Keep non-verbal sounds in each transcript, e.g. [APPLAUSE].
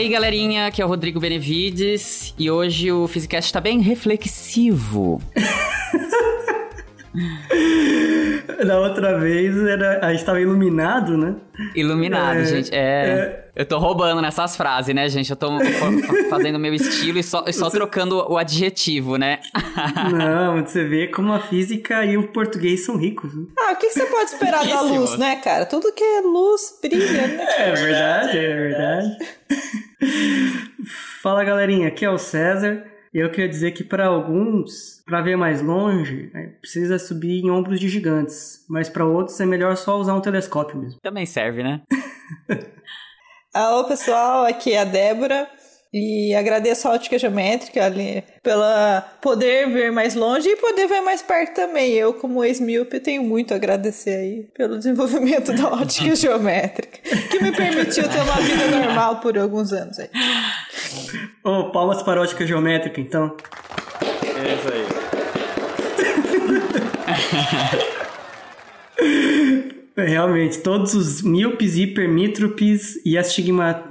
E aí, galerinha, aqui é o Rodrigo Benevides e hoje o Physicast está bem reflexivo. [LAUGHS] Da outra vez era, a gente tava iluminado, né? Iluminado, é, gente. É, é, Eu tô roubando nessas frases, né, gente? Eu tô fazendo o meu estilo e só, só você... trocando o adjetivo, né? [LAUGHS] Não, você vê como a física e o português são ricos. Né? Ah, o que você pode esperar da luz, né, cara? Tudo que é luz brilha, né? É verdade, é verdade. Fala, galerinha. Aqui é o César. E eu queria dizer que para alguns, para ver mais longe, é, precisa subir em ombros de gigantes, mas para outros é melhor só usar um telescópio mesmo. Também serve, né? [LAUGHS] Alô, pessoal, aqui é a Débora. E agradeço a ótica geométrica ali pela poder ver mais longe e poder ver mais perto também. Eu, como ex-míope, tenho muito a agradecer aí pelo desenvolvimento da ótica [LAUGHS] geométrica, que me permitiu ter uma vida normal por alguns anos aí. Oh, palmas para a ótica geométrica, então. [LAUGHS] É isso aí. Realmente, todos os míopes, hipermítropes e astigmatistas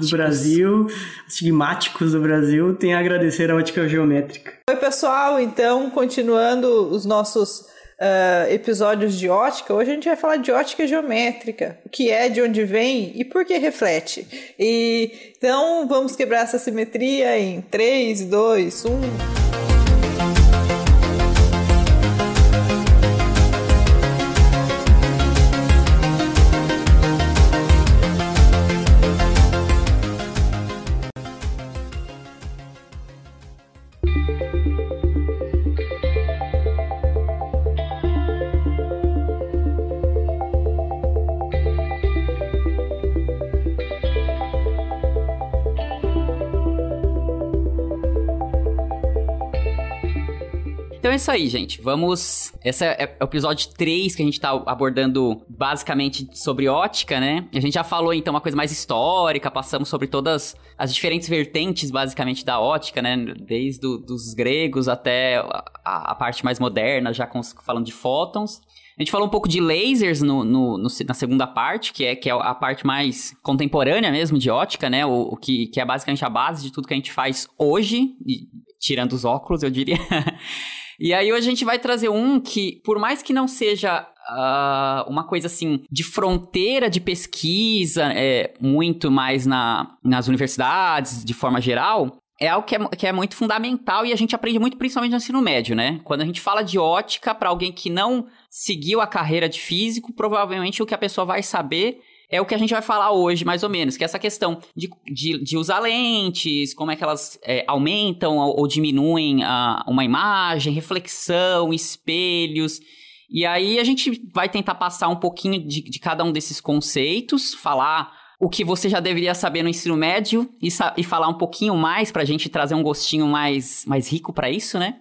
do Brasil, estigmáticos do Brasil, têm a agradecer a ótica geométrica. Oi, pessoal. Então, continuando os nossos uh, episódios de ótica, hoje a gente vai falar de ótica geométrica, o que é, de onde vem e por que reflete. E, então, vamos quebrar essa simetria em 3, 2, 1... é isso aí, gente. Vamos. Esse é o episódio 3 que a gente tá abordando basicamente sobre ótica, né? A gente já falou então uma coisa mais histórica, passamos sobre todas as diferentes vertentes, basicamente, da ótica, né? Desde do, dos gregos até a, a, parte mais moderna, já com, falando de fótons. A gente falou um pouco de lasers no, no, no, na segunda parte, que é, que é a parte mais contemporânea mesmo de ótica, né? O, o que, que é basicamente a base de tudo que a gente faz hoje, tirando os óculos, eu diria. [LAUGHS] E aí hoje a gente vai trazer um que, por mais que não seja uh, uma coisa assim de fronteira de pesquisa, é, muito mais na, nas universidades, de forma geral, é algo que é, que é, muito fundamental e a gente aprende muito principalmente no ensino médio, né? Quando a gente fala de ótica, para alguém que não seguiu a carreira de físico, provavelmente o que a pessoa vai saber é o que a gente vai falar hoje, mais ou menos, que é essa questão de, de, de usar lentes, como é que elas é, aumentam ou, ou diminuem a, uma imagem, reflexão, espelhos. E aí a gente vai tentar passar um pouquinho de, de cada um desses conceitos, falar o que você já deveria saber no ensino médio e, e falar um pouquinho mais para a gente trazer um gostinho mais, mais rico para isso, né?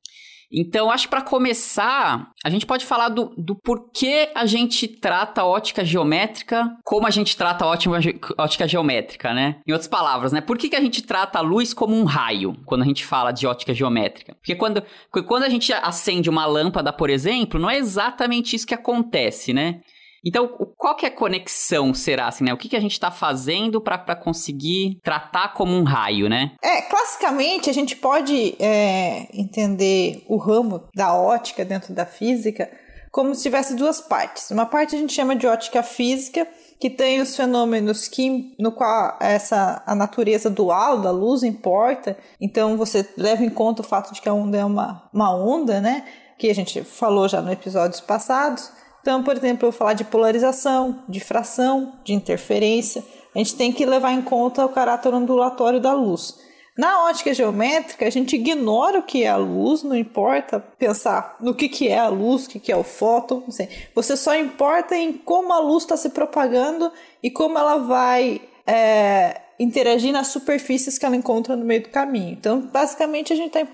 Então, acho que para começar, a gente pode falar do, do porquê a gente trata a ótica geométrica como a gente trata a ótica, ótica geométrica, né? Em outras palavras, né? Por que, que a gente trata a luz como um raio quando a gente fala de ótica geométrica? Porque quando, quando a gente acende uma lâmpada, por exemplo, não é exatamente isso que acontece, né? Então, qual que é a conexão, será assim, né? O que, que a gente está fazendo para conseguir tratar como um raio, né? É, classicamente a gente pode é, entender o ramo da ótica dentro da física como se tivesse duas partes. Uma parte a gente chama de ótica física, que tem os fenômenos que, no qual essa a natureza dual da luz importa. Então você leva em conta o fato de que a onda é uma, uma onda, né? Que a gente falou já no episódios passados. Então, por exemplo, eu falar de polarização, de fração, de interferência. A gente tem que levar em conta o caráter ondulatório da luz. Na ótica geométrica, a gente ignora o que é a luz, não importa pensar no que, que é a luz, o que, que é o fóton. Você só importa em como a luz está se propagando e como ela vai é, interagir nas superfícies que ela encontra no meio do caminho. Então, basicamente, a gente está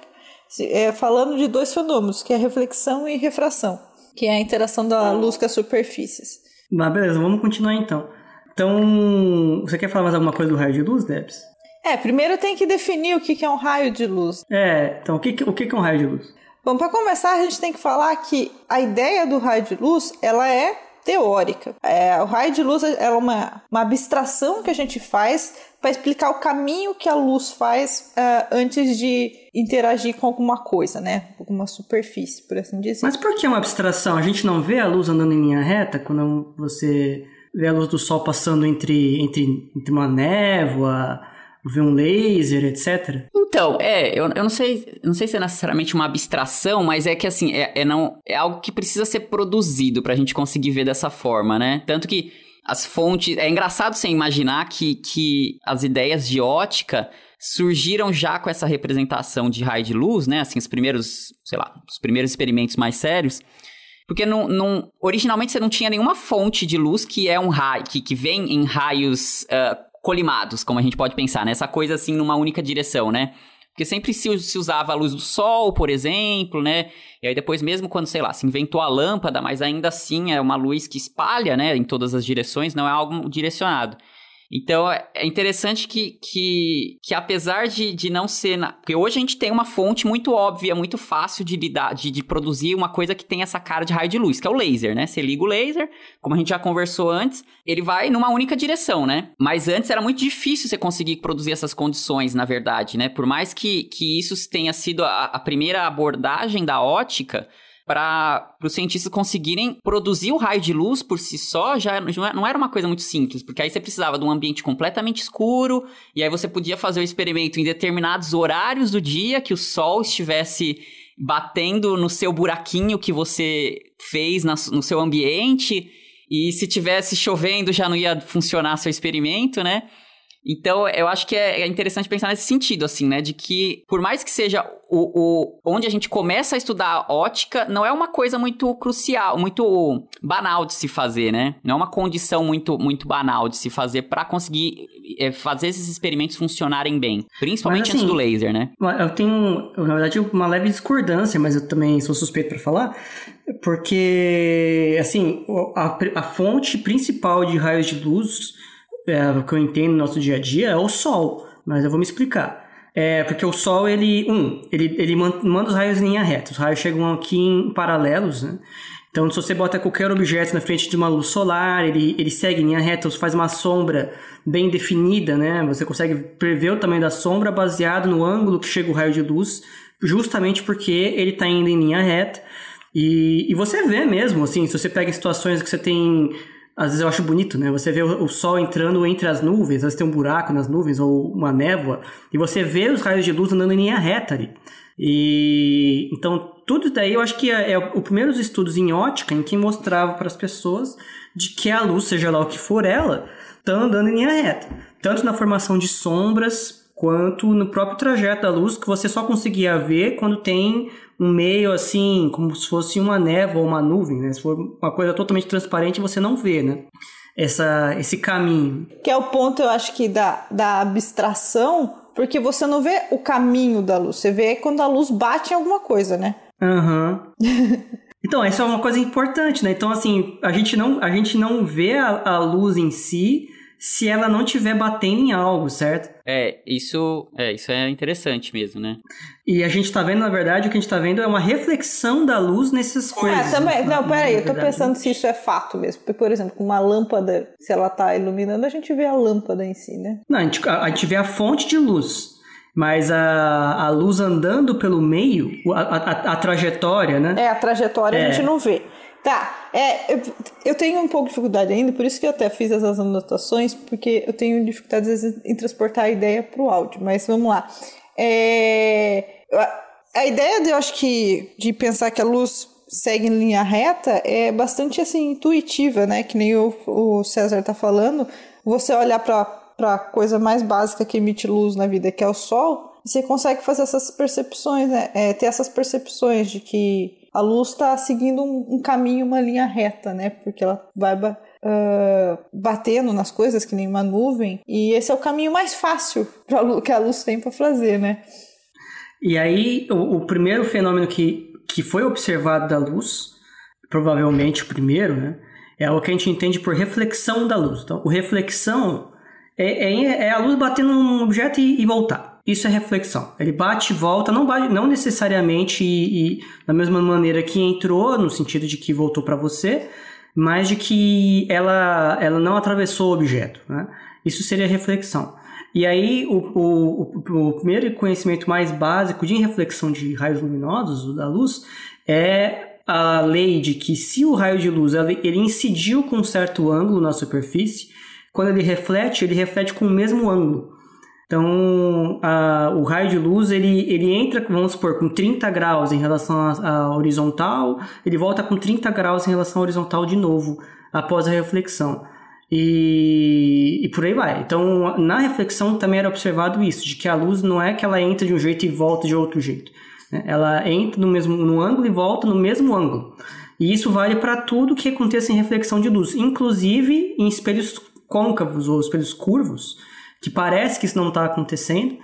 é, falando de dois fenômenos, que é reflexão e refração que é a interação da luz com as superfícies. Mas beleza, vamos continuar então. Então, você quer falar mais alguma coisa do raio de luz, Debs? É, primeiro tem que definir o que é um raio de luz. É, então o que, o que é um raio de luz? Bom, para começar, a gente tem que falar que a ideia do raio de luz, ela é teórica. É, o raio de luz é uma, uma abstração que a gente faz para explicar o caminho que a luz faz uh, antes de interagir com alguma coisa, né? Alguma superfície, por assim dizer. Mas por que uma abstração? A gente não vê a luz andando em linha reta quando você vê a luz do sol passando entre, entre, entre uma névoa, ver um laser, etc. Então, é, eu, eu não sei, não sei se é necessariamente uma abstração, mas é que assim, é, é, não, é algo que precisa ser produzido pra gente conseguir ver dessa forma, né? Tanto que as fontes. É engraçado você imaginar que, que as ideias de ótica surgiram já com essa representação de raio de luz, né? Assim, os primeiros, sei lá, os primeiros experimentos mais sérios. Porque não, não, originalmente você não tinha nenhuma fonte de luz que é um raio, que, que vem em raios uh, colimados, como a gente pode pensar, né? Essa coisa assim numa única direção, né? Porque sempre se, se, usava a luz do sol, por exemplo, né? E aí depois mesmo quando, sei lá, se inventou a lâmpada, mas ainda assim é uma luz que espalha, né, em todas as direções, não é algo direcionado. Então é interessante que, que, que apesar de, de não ser. Na... Porque hoje a gente tem uma fonte muito óbvia, muito fácil de lidar, de, de produzir uma coisa que tem essa cara de raio de luz, que é o laser, né? Você liga o laser, como a gente já conversou antes, ele vai numa única direção, né? Mas antes era muito difícil você conseguir produzir essas condições, na verdade, né? Por mais que, que isso tenha sido a, a primeira abordagem da ótica para os cientistas conseguirem produzir o raio de luz por si só, já não era uma coisa muito simples, porque aí você precisava de um ambiente completamente escuro, e aí você podia fazer o experimento em determinados horários do dia que o sol estivesse batendo no seu buraquinho que você fez no seu ambiente, e se tivesse chovendo já não ia funcionar seu experimento, né? Então, eu acho que é, é, interessante pensar nesse sentido, assim, né? De que, por mais que seja o, o, onde a gente começa a estudar ótica, não é uma coisa muito crucial, muito banal de se fazer, né? Não é uma condição muito, muito banal de se fazer para conseguir é, fazer esses experimentos funcionarem bem. Principalmente mas, assim, antes do laser, né? Eu tenho, na verdade, uma leve discordância, mas eu também sou suspeito para falar, porque, assim, a, a fonte principal de raios de luz é, o que eu entendo no nosso dia a dia é o Sol, mas eu vou me explicar. É, porque o Sol, ele, um, ele, ele manda os raios em linha reta, os raios chegam aqui em paralelos, né? Então, se você bota qualquer objeto na frente de uma luz solar, ele, ele segue em linha reta, você faz uma sombra bem definida, né? Você consegue prever o tamanho da sombra baseado no ângulo que chega o raio de luz, justamente porque ele está indo em linha reta. E, e você vê mesmo, assim, se você pega situações que você tem às vezes eu acho bonito, né? Você vê o, sol entrando entre as nuvens, às vezes tem um buraco nas nuvens ou uma névoa, e você vê os raios de luz andando em linha reta ali. E então tudo daí eu acho que é, é o primeiros estudos em ótica em que mostrava para as pessoas de que a luz, seja lá o que for ela, está andando em linha reta, tanto na formação de sombras quanto no próprio trajeto da luz que você só conseguia ver quando tem um meio assim, como se fosse uma névoa ou uma nuvem, né? Se for uma coisa totalmente transparente, você não vê, né? Essa, esse caminho. Que é o ponto, eu acho que, da, da abstração, porque você não vê o caminho da luz, você vê quando a luz bate em alguma coisa, né? Aham. Uhum. [LAUGHS] então, essa é uma coisa importante, né? Então, assim, a gente não, a gente não vê a, a luz em si, se ela não estiver batendo em algo, certo? É, isso é, isso é interessante mesmo, né? E a gente tá vendo, na verdade, o que a gente tá vendo é uma reflexão da luz nessas é, coisas. É, também, não, peraí, eu tô pensando se isso é fato mesmo. Porque, por exemplo, com uma lâmpada, se ela tá iluminando, a gente vê a lâmpada em si, né? Não, a gente, a, a gente vê a fonte de luz. Mas a, a luz andando pelo meio, a, a, a trajetória, né? É, a trajetória é. a gente não vê. Tá, é, eu, eu, tenho um pouco de dificuldade ainda, por isso que eu até fiz essas anotações, porque eu tenho dificuldade às vezes em transportar a ideia para o áudio, mas vamos lá. É, a ideia de eu acho que de pensar que a luz segue em linha reta é bastante assim intuitiva, né? Que nem o, o César tá falando. Você olhar para a coisa mais básica que emite luz na vida, que é o sol, você consegue fazer essas percepções, né? É, ter essas percepções de que a luz está seguindo um, um, caminho, uma linha reta, né? Porque ela vai uh, batendo nas coisas que nem uma nuvem. E esse é o caminho mais fácil pra, que a luz tem para fazer, né? E aí, o, o, primeiro fenômeno que, que foi observado da luz, provavelmente o primeiro, né? É o que a gente entende por reflexão da luz. Então, o reflexão é, é, é a luz batendo num objeto e, e voltar. Isso é reflexão. Ele bate e volta, não, bate, não necessariamente e, e, da mesma maneira que entrou, no sentido de que voltou para você, mas de que ela, ela não atravessou o objeto. Né? Isso seria reflexão. E aí, o, o, o, primeiro conhecimento mais básico de reflexão de raios luminosos, da luz, é a lei de que se o raio de luz ele incidiu com um certo ângulo na superfície, quando ele reflete, ele reflete com o mesmo ângulo. Então, a, o raio de luz, ele, ele entra, vamos supor, com 30 graus em relação à horizontal, ele volta com 30 graus em relação à horizontal de novo, após a reflexão. E, e por aí vai. Então, na reflexão também era observado isso, de que a luz não é que ela entra de um jeito e volta de outro jeito. Né? Ela entra no mesmo no ângulo e volta no mesmo ângulo. E isso vale para tudo que aconteça em reflexão de luz, inclusive em espelhos côncavos ou espelhos curvos, que parece que isso não está acontecendo,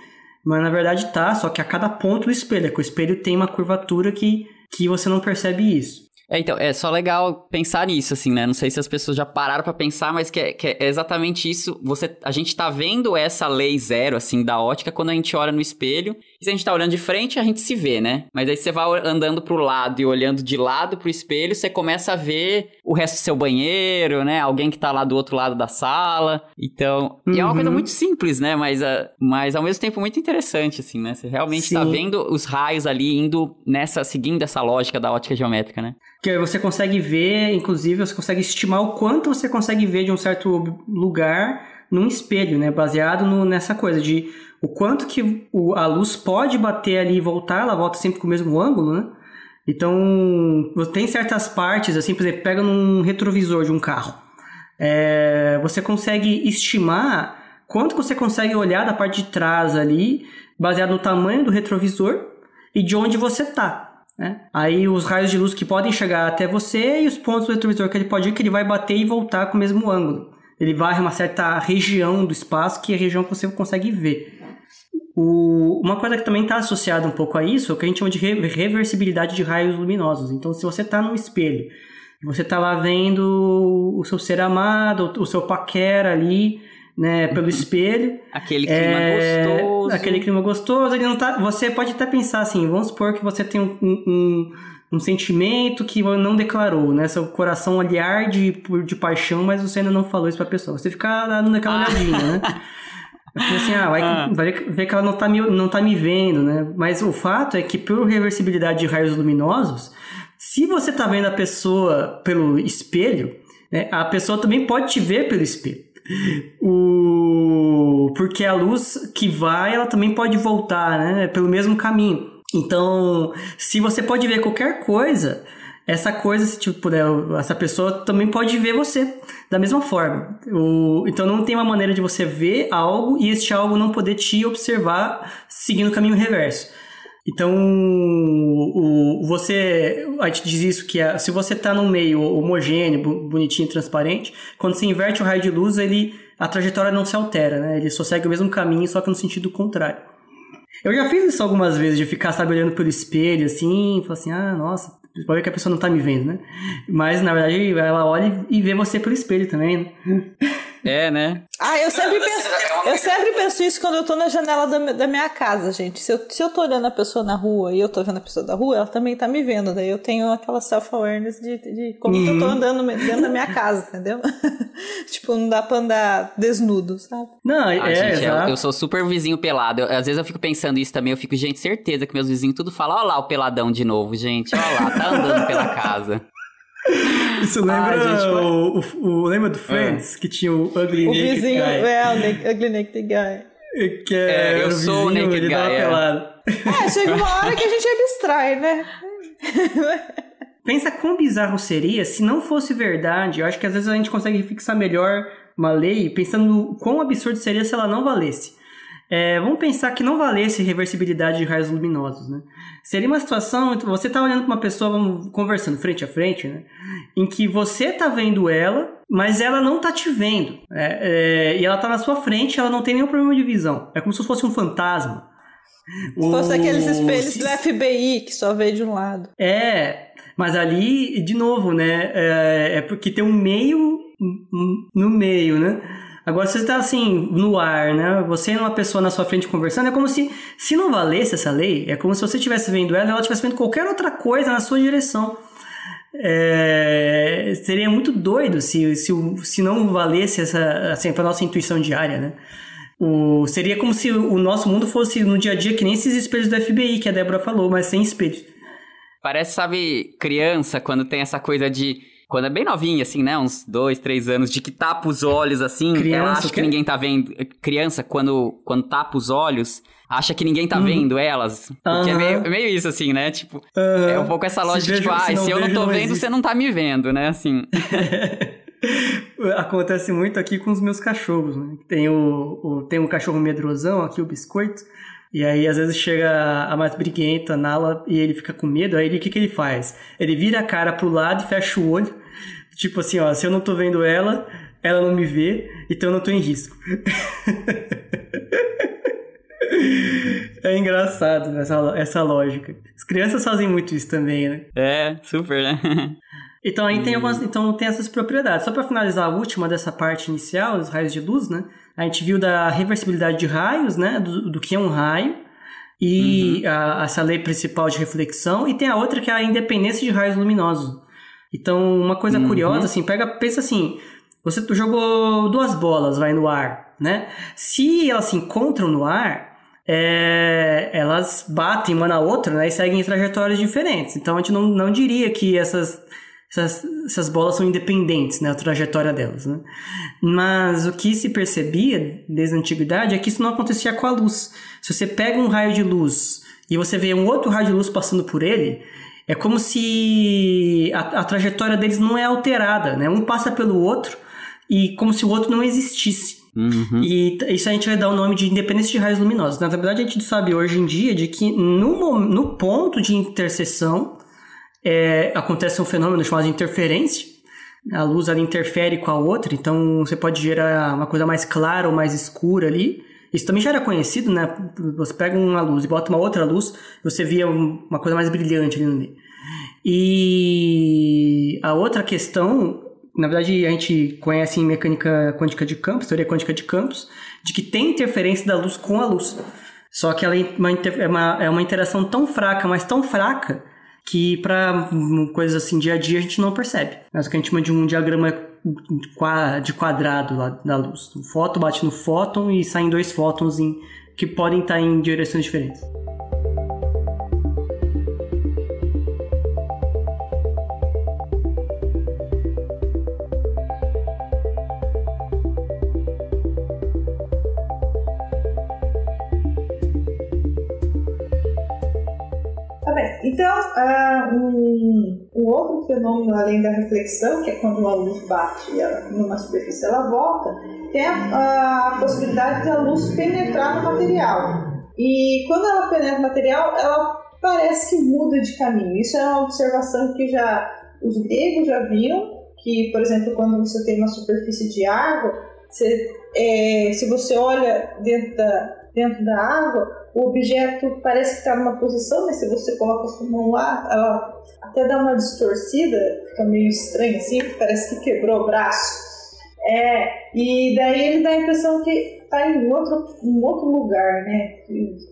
mas na verdade está, só que a cada ponto do espelho, é que o espelho tem uma curvatura que, que você não percebe isso. É, então, é só legal pensar nisso, assim, né? Não sei se as pessoas já pararam para pensar, mas que é, que é, exatamente isso. Você, a gente tá vendo essa lei zero, assim, da ótica quando a gente olha no espelho. E se a gente tá olhando de frente, a gente se vê, né? Mas aí você vai andando pro lado e olhando de lado pro espelho, você começa a ver o resto do seu banheiro, né? Alguém que tá lá do outro lado da sala. Então, uhum. e é uma coisa uhum. muito simples, né? Mas, uh, mas ao mesmo tempo muito interessante, assim, né? Você realmente tá Sim. tá vendo os raios ali indo nessa, seguindo essa lógica da ótica geométrica, né? Que você consegue ver, inclusive, você consegue estimar o quanto você consegue ver de um certo lugar num espelho, né? Baseado no, nessa coisa de o quanto que o, a luz pode bater ali e voltar, ela volta sempre com o mesmo ângulo, né? Então, tem certas partes, assim, por exemplo, pega num retrovisor de um carro. É, você consegue estimar quanto você consegue olhar da parte de trás ali, baseado no tamanho do retrovisor e de onde você está. Né? Aí os raios de luz que podem chegar até você e os pontos do retrovisor que ele pode ir, que ele vai bater e voltar com o mesmo ângulo. Ele vai uma certa região do espaço que é a região que você consegue ver. O, uma coisa que também está associada um pouco a isso é o que a gente chama de reversibilidade de raios luminosos. Então, se você está no espelho, você está lá vendo o seu ser amado, o seu paquera ali, né, pelo espelho. Aquele clima é, gostoso. Aquele clima gostoso. Ele não tá, você pode até pensar assim, vamos supor que você tem um, um, um sentimento que não declarou, né? Seu coração ali arde de paixão, mas você ainda não falou isso pra pessoa. Você fica dando aquela ah. olhadinha, né? [LAUGHS] Assim, ah, vai, ah. vai ver que ela não tá, me, não tá me vendo, né? Mas o fato é que por reversibilidade de raios luminosos, se você tá vendo a pessoa pelo espelho, né, a pessoa também pode te ver pelo espelho. O... Porque a luz que vai, ela também pode voltar, né? Pelo mesmo caminho. Então, se você pode ver qualquer coisa, essa coisa, se tipo, puder, essa pessoa também pode ver você da mesma forma. O, então não tem uma maneira de você ver algo e este algo não poder te observar seguindo o caminho reverso. Então, o, você, a gente diz isso que é, se você está num meio homogêneo, bonitinho, transparente, quando você inverte o raio de luz, ele, a trajetória não se altera, né? Ele só segue o mesmo caminho, só que no sentido contrário. Eu já fiz isso algumas vezes, de ficar, sabe, olhando pelo espelho, assim, e falar assim, ah, nossa, pode ver que a pessoa não tá me vendo, né? Mas, na verdade, ela olha e vê você pelo espelho também, né? [LAUGHS] É, né? Ah, eu sempre, penso, eu sempre penso isso quando eu tô na janela da, da minha casa, gente. Se eu, se eu tô olhando a pessoa na rua e eu tô vendo a pessoa da rua, ela também tá me vendo. Daí eu tenho aquela self-awareness de, de como uhum. eu tô uhum. andando dentro da minha casa, entendeu? [LAUGHS] tipo, não dá pra andar desnudo, sabe? Não, ah, é, gente, eu, eu, sou super vizinho pelado. Eu, às vezes eu fico pensando isso também. Eu fico, gente, certeza que meus vizinhos tudo falam, olha lá o peladão de novo, gente. Olha lá, tá andando pela casa. Isso lembra ah, o, o, o, lembra do Friends, é. que tinha o Ugly o Naked vizinho, Guy. É, o Ugly Naked Guy. Que é, é eu sou o Naked Guy. É. é, chega uma hora que a gente abstrai, né? [LAUGHS] Pensa quão bizarro seria se não fosse verdade. Eu acho que às vezes a gente consegue fixar melhor uma lei pensando quão absurdo seria se ela não valesse. É, vamos pensar que não valesse reversibilidade de raios luminosos, né? Seria uma situação, você está olhando para uma pessoa, vamos conversando frente a frente, né? Em que você está vendo ela, mas ela não está te vendo. É, é, e ela está na sua frente, ela não tem nenhum problema de visão. É como se fosse um fantasma. Se fosse o... aqueles espelhos do FBI que só vê de um lado. É, mas ali, de novo, né? É, é porque tem um meio no meio, né? Agora, você está assim, no ar, né? Você e uma pessoa na sua frente conversando, é como se, se não valesse essa lei, é como se você estivesse vendo ela e ela estivesse vendo qualquer outra coisa na sua direção. É, seria muito doido se, se, se não valesse essa, assim, para nossa intuição diária, né? O, seria como se o nosso mundo fosse no dia a dia que nem esses espelhos do FBI que a Débora falou, mas sem espelhos. Parece, sabe, criança, quando tem essa coisa de. Quando é bem novinha, assim, né? Uns dois, três anos, de que tapa os olhos, assim. Criança, ela acha que, que ninguém tá vendo. Criança, quando, quando tapa os olhos, acha que ninguém tá uhum. vendo elas. Porque uhum. é meio, meio, isso, assim, né? Tipo, uhum. é um pouco essa lógica, tipo, ah, se, se eu não tô não vendo, existe. você não tá me vendo, né? Assim. [LAUGHS] Acontece muito aqui com os meus cachorros, né? Tem, o, o, tem um cachorro medrosão aqui, o Biscoito, e aí às vezes chega a mais briguenta, Nala, e ele fica com medo, aí o que, que ele faz? Ele vira a cara pro lado e fecha o olho, tipo assim, ó, se eu não tô vendo ela, ela não me vê, então eu não tô em risco. [LAUGHS] É engraçado essa, essa lógica. As crianças fazem muito isso também, né? É, super, né? [LAUGHS] Então aí tem algumas, então tem essas propriedades. Só para finalizar a última dessa parte inicial, os raios de luz, né? A gente viu da reversibilidade de raios, né? Do, do que é um raio e uhum. a, essa lei principal de reflexão e tem a outra que é a independência de raios luminosos. Então uma coisa uhum. curiosa assim, pega, pensa assim, você jogou duas bolas, vai no ar, né? Se elas se encontram no ar, é, elas batem uma na outra, né? E seguem trajetórias diferentes. Então a gente não, não diria que essas essas, essas bolas são independentes, né, a trajetória delas, né? Mas o que se percebia desde a antiguidade é que isso não acontecia com a luz. Se você pega um raio de luz e você vê um outro raio de luz passando por ele, é como se a, a trajetória deles não é alterada, né? Um passa pelo outro e como se o outro não existisse. Uhum. E isso a gente vai dar o nome de independência de raios luminosos. Na verdade, a gente sabe hoje em dia de que no, no ponto de interseção é, acontece um fenômeno chamado de interferência. A luz ela interfere com a outra, então você pode gerar uma coisa mais clara ou mais escura ali. Isso também já era conhecido, né? Você pega uma luz e bota uma outra luz, você via uma coisa mais brilhante ali no meio. E a outra questão, na verdade, a gente conhece em mecânica quântica de campos, teoria quântica de campos, de que tem interferência da luz com a luz. Só que ela é uma, é é uma interação tão fraca, mas tão fraca, que para coisas assim dia a dia a gente não percebe. Mas o que a gente chama de um diagrama de quadrado lá da luz. O fóton bate no fóton e saem dois fótons em, que podem estar em direções diferentes. Então, uh, um, um, outro fenômeno além da reflexão, que é quando a luz bate numa superfície ela volta, tem a, a possibilidade de a luz penetrar no material. E quando ela penetra no material, ela parece que muda de caminho. Isso é uma observação que já os gregos já viam, que, por exemplo, quando você tem uma superfície de água, você, é, se você olha dentro da, dentro da água, o objeto parece que está numa posição, mas se você coloca a sua mão lá, ela até dá uma distorcida, fica meio estranho assim, parece que quebrou o braço. É, e daí ele dá a impressão que está em outro, em outro lugar, né?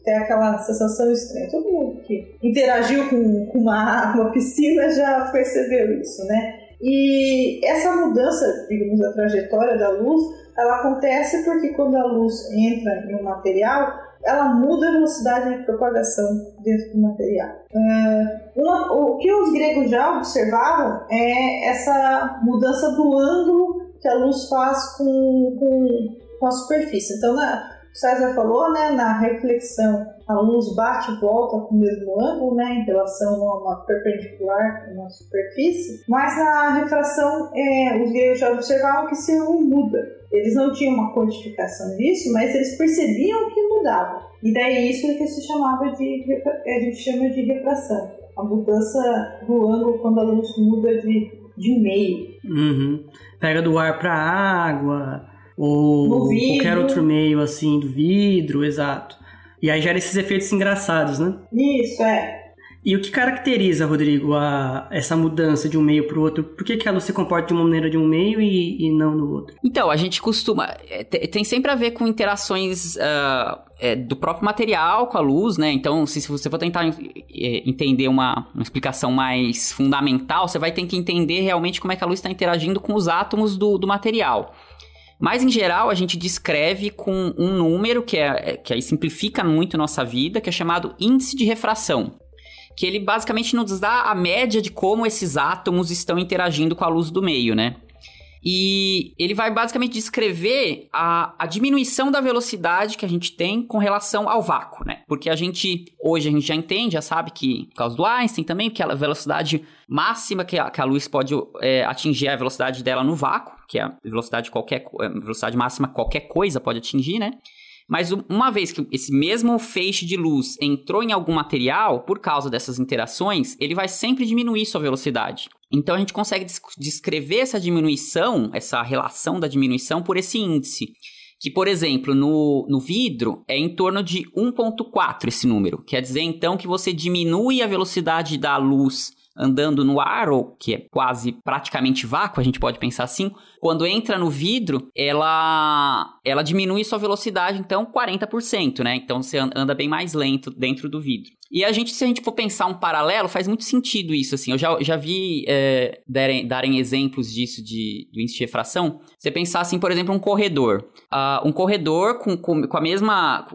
Tem aquela sensação estranha. Todo mundo que interagiu com, com uma, [LAUGHS] uma piscina já percebeu isso, né? E essa mudança, digamos, da trajetória da luz, ela acontece porque quando a luz entra em um material, ela muda a velocidade de propagação dentro do material. Uh, uma, o que os gregos já observavam é essa mudança do ângulo que a luz faz com, com, com a superfície. Então, na, o César falou, né, na reflexão, a luz bate e volta com o mesmo ângulo, né, em relação a uma perpendicular uma superfície, mas na refração, é, os gregos já observavam que não muda. Eles não tinham uma quantificação disso, mas eles percebiam que mudava. E daí isso é que se chamava de, a gente chama de refração. A mudança do ângulo quando a luz muda de, de meio. Uhum. Pega do ar para água, ou qualquer outro meio assim, do vidro, exato. E aí gera esses efeitos engraçados, né? Isso, é. E o que caracteriza, Rodrigo, a, essa mudança de um meio para o outro? Por que, que a luz se comporta de uma maneira de um meio e, e não no outro? Então, a gente costuma. É, tem sempre a ver com interações uh, é, do próprio material com a luz, né? Então, se, se você for tentar é, entender uma, uma explicação mais fundamental, você vai ter que entender realmente como é que a luz está interagindo com os átomos do, do material. Mas, em geral, a gente descreve com um número que, é, que aí simplifica muito nossa vida, que é chamado índice de refração que ele basicamente nos dá a média de como esses átomos estão interagindo com a luz do meio, né? E ele vai basicamente descrever a, a diminuição da velocidade que a gente tem com relação ao vácuo, né? Porque a gente, hoje a gente já entende, já sabe que, por causa do Einstein também, que a velocidade máxima que a, que a luz pode é, atingir é a velocidade dela no vácuo, que é a velocidade qualquer, é, velocidade máxima qualquer coisa pode atingir, né? Mas uma vez que esse mesmo feixe de luz entrou em algum material, por causa dessas interações, ele vai sempre diminuir sua velocidade. Então a gente consegue descrever essa diminuição, essa relação da diminuição por esse índice. Que, por exemplo, no, no vidro é em torno de 1,4 esse número. Quer dizer, então, que você diminui a velocidade da luz andando no ar, ou que é quase praticamente vácuo, a gente pode pensar assim, quando entra no vidro, ela ela diminui sua velocidade, então 40%, né? Então você anda bem mais lento dentro do vidro. E a gente, se a gente for pensar um paralelo, faz muito sentido isso, assim. Eu já, já vi é, darem, darem exemplos disso de, do índice de refração. Você pensar, assim, por exemplo, um corredor. Uh, um corredor com, com, com a mesma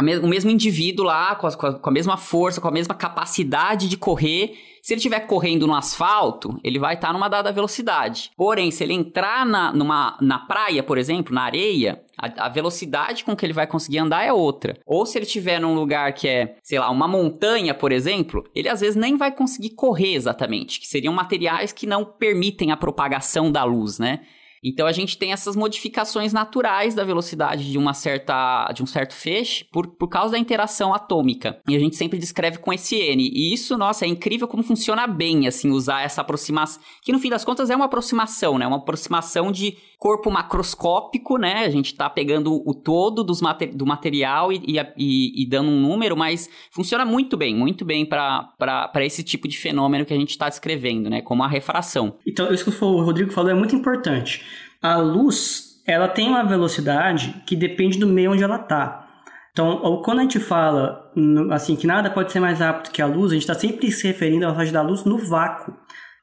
o mesmo indivíduo lá, com a, com a, mesma força, com a mesma capacidade de correr. Se ele estiver correndo no asfalto, ele vai estar tá numa dada velocidade. Porém, se ele entrar na, numa, na praia, por exemplo, na areia, a, a, velocidade com que ele vai conseguir andar é outra. Ou se ele estiver num lugar que é, sei lá, uma montanha, por exemplo, ele às vezes nem vai conseguir correr exatamente, que seriam materiais que não permitem a propagação da luz, né? Então a gente tem essas modificações naturais da velocidade de uma certa de um certo feixe por, por causa da interação atômica. E a gente sempre descreve com esse N. E isso, nossa, é incrível como funciona bem assim usar essa aproximação, que no fim das contas é uma aproximação, né? Uma aproximação de corpo macroscópico, né? A gente tá pegando o todo dos mater do material e, e, e, dando um número, mas funciona muito bem, muito bem para esse tipo de fenômeno que a gente está descrevendo, né? Como a refração. Então, isso que o Rodrigo falou é muito importante a luz ela tem uma velocidade que depende do meio onde ela está. Então, quando a gente fala assim que nada pode ser mais rápido que a luz, a gente está sempre se referindo à velocidade da luz no vácuo.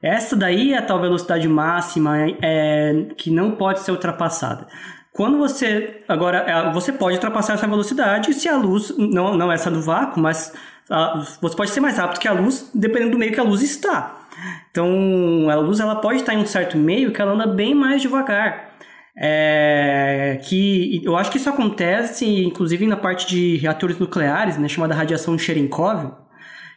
Essa daí é a tal velocidade máxima é, que não pode ser ultrapassada. Quando você agora é, você pode ultrapassar essa velocidade se a luz não não essa do vácuo, mas a, você pode ser mais rápido que a luz dependendo do meio que a luz está. Então, a luz ela pode estar em um certo meio que ela anda bem mais devagar. É, que eu acho que isso acontece, inclusive na parte de reatores nucleares, né, chamada radiação Cherenkov,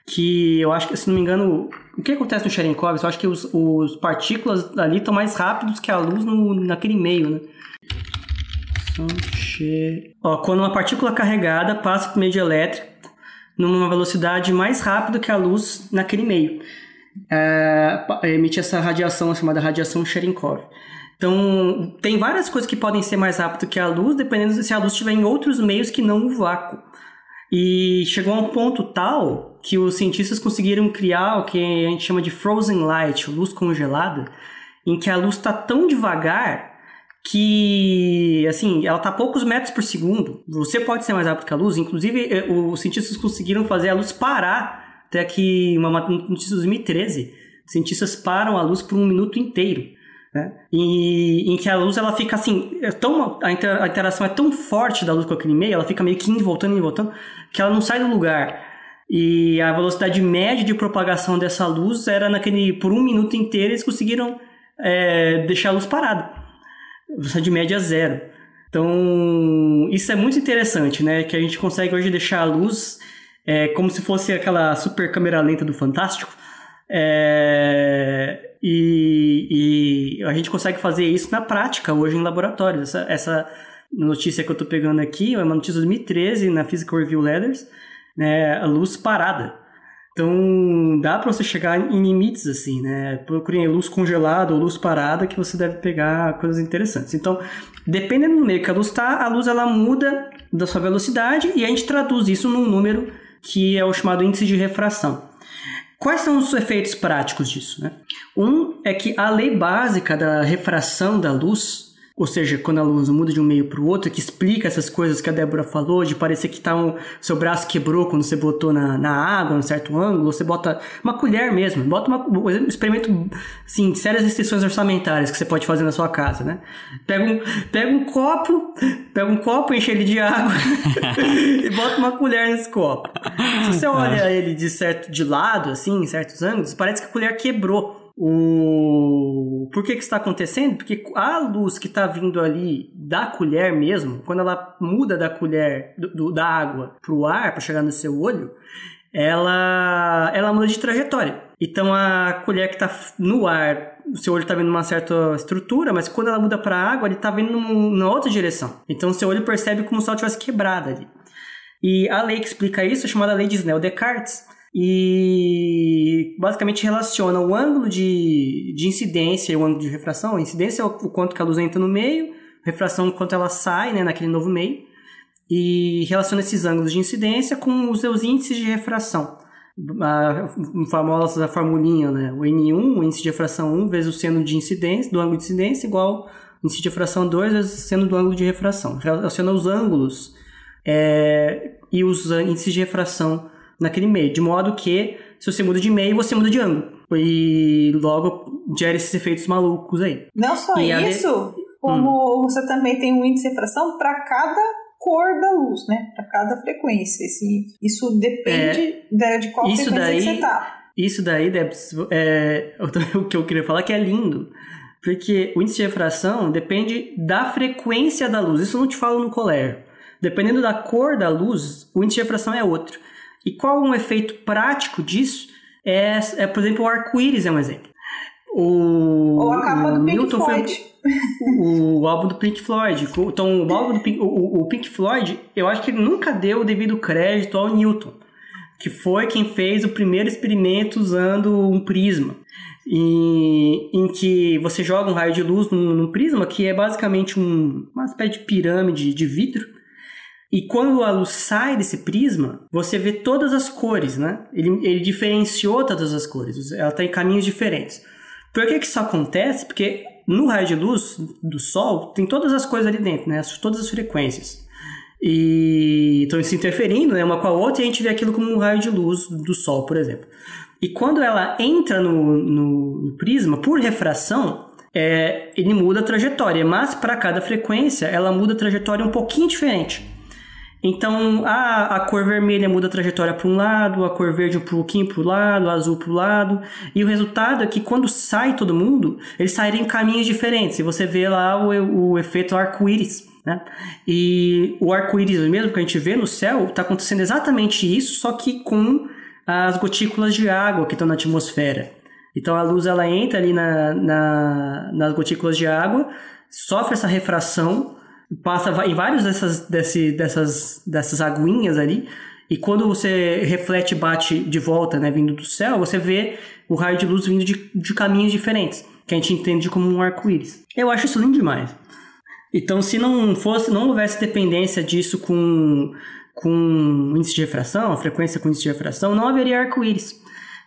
que eu acho que, se não me engano, o que acontece no Cherenkov? Eu acho que os, os partículas ali estão mais rápidos que a luz no, naquele meio, né? Ó, quando uma partícula carregada passa por meio elétrico numa velocidade mais rápida que a luz naquele meio é, emite essa radiação chamada radiação Cherenkov. Então, tem várias coisas que podem ser mais rápido que a luz, dependendo se a luz estiver em outros meios que não o vácuo. E chegou a um ponto tal que os cientistas conseguiram criar o que a gente chama de frozen light, luz congelada, em que a luz está tão devagar que, assim, ela está a poucos metros por segundo. Você pode ser mais rápido que a luz. Inclusive, eh, os cientistas conseguiram fazer a luz parar até aqui, uma notícia de 2013, cientistas param a luz por um minuto inteiro. Né? E em que a luz ela fica assim, é tão, a, inter, a interação é tão forte da luz com aquele meio, ela fica meio que indo, voltando, indo, voltando, que ela não sai do lugar. E a velocidade média de propagação dessa luz era naquele, por um minuto inteiro, eles conseguiram é, deixar a luz parada. A velocidade média zero. Então, isso é muito interessante, né? Que a gente consegue hoje deixar a luz é como se fosse aquela super câmera lenta do Fantástico. É, e, e, a gente consegue fazer isso na prática hoje em laboratórios. Essa, essa notícia que eu estou pegando aqui é uma notícia de 2013 na Physical Review Letters, né, a luz parada. Então dá para você chegar em limites assim, né? Procurem luz congelada ou luz parada que você deve pegar coisas interessantes. Então, dependendo do meio que a luz está, a luz ela muda da sua velocidade e a gente traduz isso num número que é o chamado índice de refração. Quais são os efeitos práticos disso? Né? Um é que a lei básica da refração da luz ou seja, quando a luz muda de um meio para o outro, que explica essas coisas que a Débora falou, de parecer que tá um, seu braço quebrou quando você botou na, na água, num certo ângulo, você bota uma colher mesmo, bota uma, um experimento, assim, sérias restrições orçamentárias que você pode fazer na sua casa, né? Pega um, pega um copo, pega um copo, enche ele de água [LAUGHS] e bota uma colher nesse copo. Se você olha ele de certo de lado, assim, em certos ângulos, parece que a colher quebrou. O... Por que que está acontecendo? Porque a luz que está vindo ali da colher mesmo, quando ela muda da colher, do, do da água para o ar, para chegar no seu olho, ela, ela muda de trajetória. Então a colher que está no ar, o seu olho está vendo uma certa estrutura, mas quando ela muda para a água, ele está vendo na outra direção. Então o seu olho percebe como se ela tivesse quebrada ali. E a lei que explica isso é chamada lei de Snell-Descartes, e basicamente relaciona o ângulo de, de incidência e o ângulo de refração. A incidência é o, quanto que a luz entra no meio, refração o quanto ela sai né, naquele novo meio, e relaciona esses ângulos de incidência com os seus índices de refração. A famosa formulinha, né? O N1, o índice de refração 1 vezes o seno de incidência, do ângulo de incidência, igual índice de refração 2 vezes o seno do ângulo de refração. Relaciona os ângulos é, e os índices de refração naquele meio. De modo que, se você muda de meio, você muda de ângulo. E logo gera esses efeitos malucos aí. Não só e isso, de... como hum. você também tem um índice de refração para cada cor da luz, né? Para cada frequência. Esse, isso depende é, de qual isso frequência daí, que você tá. Isso daí, Debs, é, [LAUGHS] o que eu queria falar é que é lindo. Porque o índice de refração depende da frequência da luz. Isso eu não te falo no colégio. Dependendo da cor da luz, o índice de refração é outro. E qual um efeito prático disso? É, é por exemplo, o arco-íris é um exemplo. O, Ou a capa do Pink Floyd. Foi, o, álbum do Pink Floyd. Então, o álbum do Pink, o, o Pink Floyd, eu acho que ele nunca deu o devido crédito ao Newton, que foi quem fez o primeiro experimento usando um prisma. Em, em que você joga um raio de luz num, num prisma que é basicamente um, uma espécie de pirâmide de vidro e quando a luz sai desse prisma, você vê todas as cores, né? Ele, ele diferenciou todas as cores, ela está em caminhos diferentes. Por que, que isso acontece? Porque no raio de luz do Sol tem todas as coisas ali dentro, né? Todas as frequências. E estão se interferindo né, uma com a outra e a gente vê aquilo como um raio de luz do Sol, por exemplo. E quando ela entra no, no, no prisma, por refração, é, ele muda a trajetória, mas para cada frequência ela muda a trajetória um pouquinho diferente. Então, a, a cor vermelha muda a trajetória para um lado, a cor verde um pouquinho para o lado, a azul para o lado. E o resultado é que quando sai todo mundo, eles saem em caminhos diferentes. E você vê lá o, o efeito arco-íris. Né? E o arco-íris mesmo que a gente vê no céu, está acontecendo exatamente isso, só que com as gotículas de água que estão na atmosfera. Então a luz ela entra ali na, na, nas gotículas de água, sofre essa refração passa em vários dessas, desse, dessas, dessas aguinhas ali, e quando você reflete e bate de volta, né, vindo do céu, você vê o raio de luz vindo de, de caminhos diferentes, que a gente entende como um arco-íris. Eu acho isso lindo demais. Então, se não fosse, não houvesse dependência disso com, com índice de refração, frequência com índice de refração, não haveria arco-íris.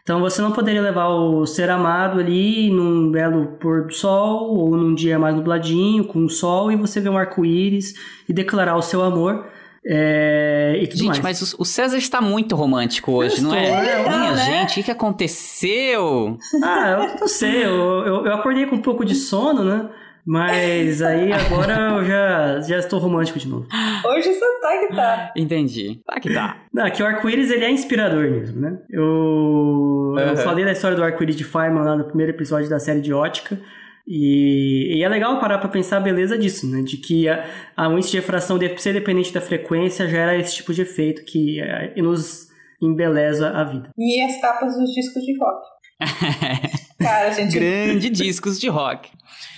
Então você não poderia levar o ser amado ali num belo pôr do sol ou num dia mais nubladinho com o sol e você ver um arco-íris e declarar o seu amor. É, gente, mais. mas o César está muito romântico hoje, não é? é Minha né? gente, o que, que aconteceu? Ah, eu não sei, eu, eu, eu acordei com um pouco de sono, né? Mas aí agora eu já, já estou romântico de novo. Hoje você tá que tá. [GASPS] Entendi. Tá que tá. Não, que o arco-íris ele é inspirador mesmo, né? Eu, uhum. eu falei da história do arco-íris de Feynman lá no primeiro episódio da série de ótica. E, e, é legal parar para pensar a beleza disso, né? De que a, a índice de refração, de ser dependente da frequência, gera esse tipo de efeito que é, nos embeleza a vida. E as capas dos discos de rock. [LAUGHS] Cara, gente. Grande discos de rock.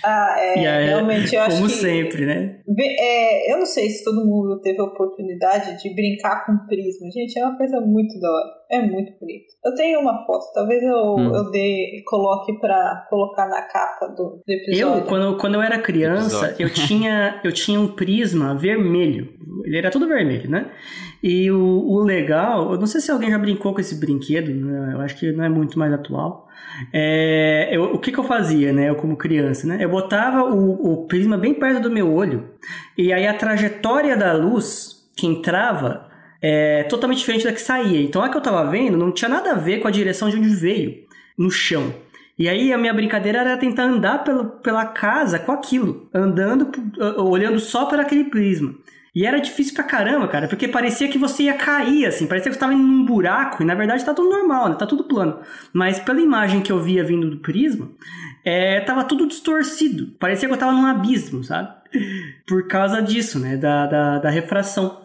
Ah, é, realmente eu acho Como que. sempre, né? É, eu não sei se todo mundo teve a oportunidade de brincar com prisma. Gente, é uma coisa muito da hora. É muito bonito. Eu tenho uma foto, talvez eu, Hum. eu dê, coloque pra colocar na capa do, do episódio. Eu, quando, quando eu era criança, eu tinha, eu tinha um prisma vermelho. Ele era todo vermelho, né? E o, o legal, eu não sei se alguém já brincou com esse brinquedo, né? eu acho que não é muito mais atual. É, eu- o que, que eu fazia, né? Eu como criança, né? Eu botava o, o prisma bem perto do meu olho, e aí a trajetória da luz que entrava é totalmente diferente da que saía. Então a que eu tava vendo não tinha nada a ver com a direção de onde veio, no chão. E aí a minha brincadeira era tentar andar pelo, pela casa com aquilo, andando, olhando só para aquele prisma. E era difícil pra caramba, cara, porque parecia que você ia cair, assim, parecia que você tava em um buraco, e na verdade tá tudo normal, né? Tá tudo plano. Mas pela imagem que eu via vindo do prisma, é, tava tudo distorcido. Parecia que eu tava num abismo, sabe? Por causa disso, né? Da, da, da refração.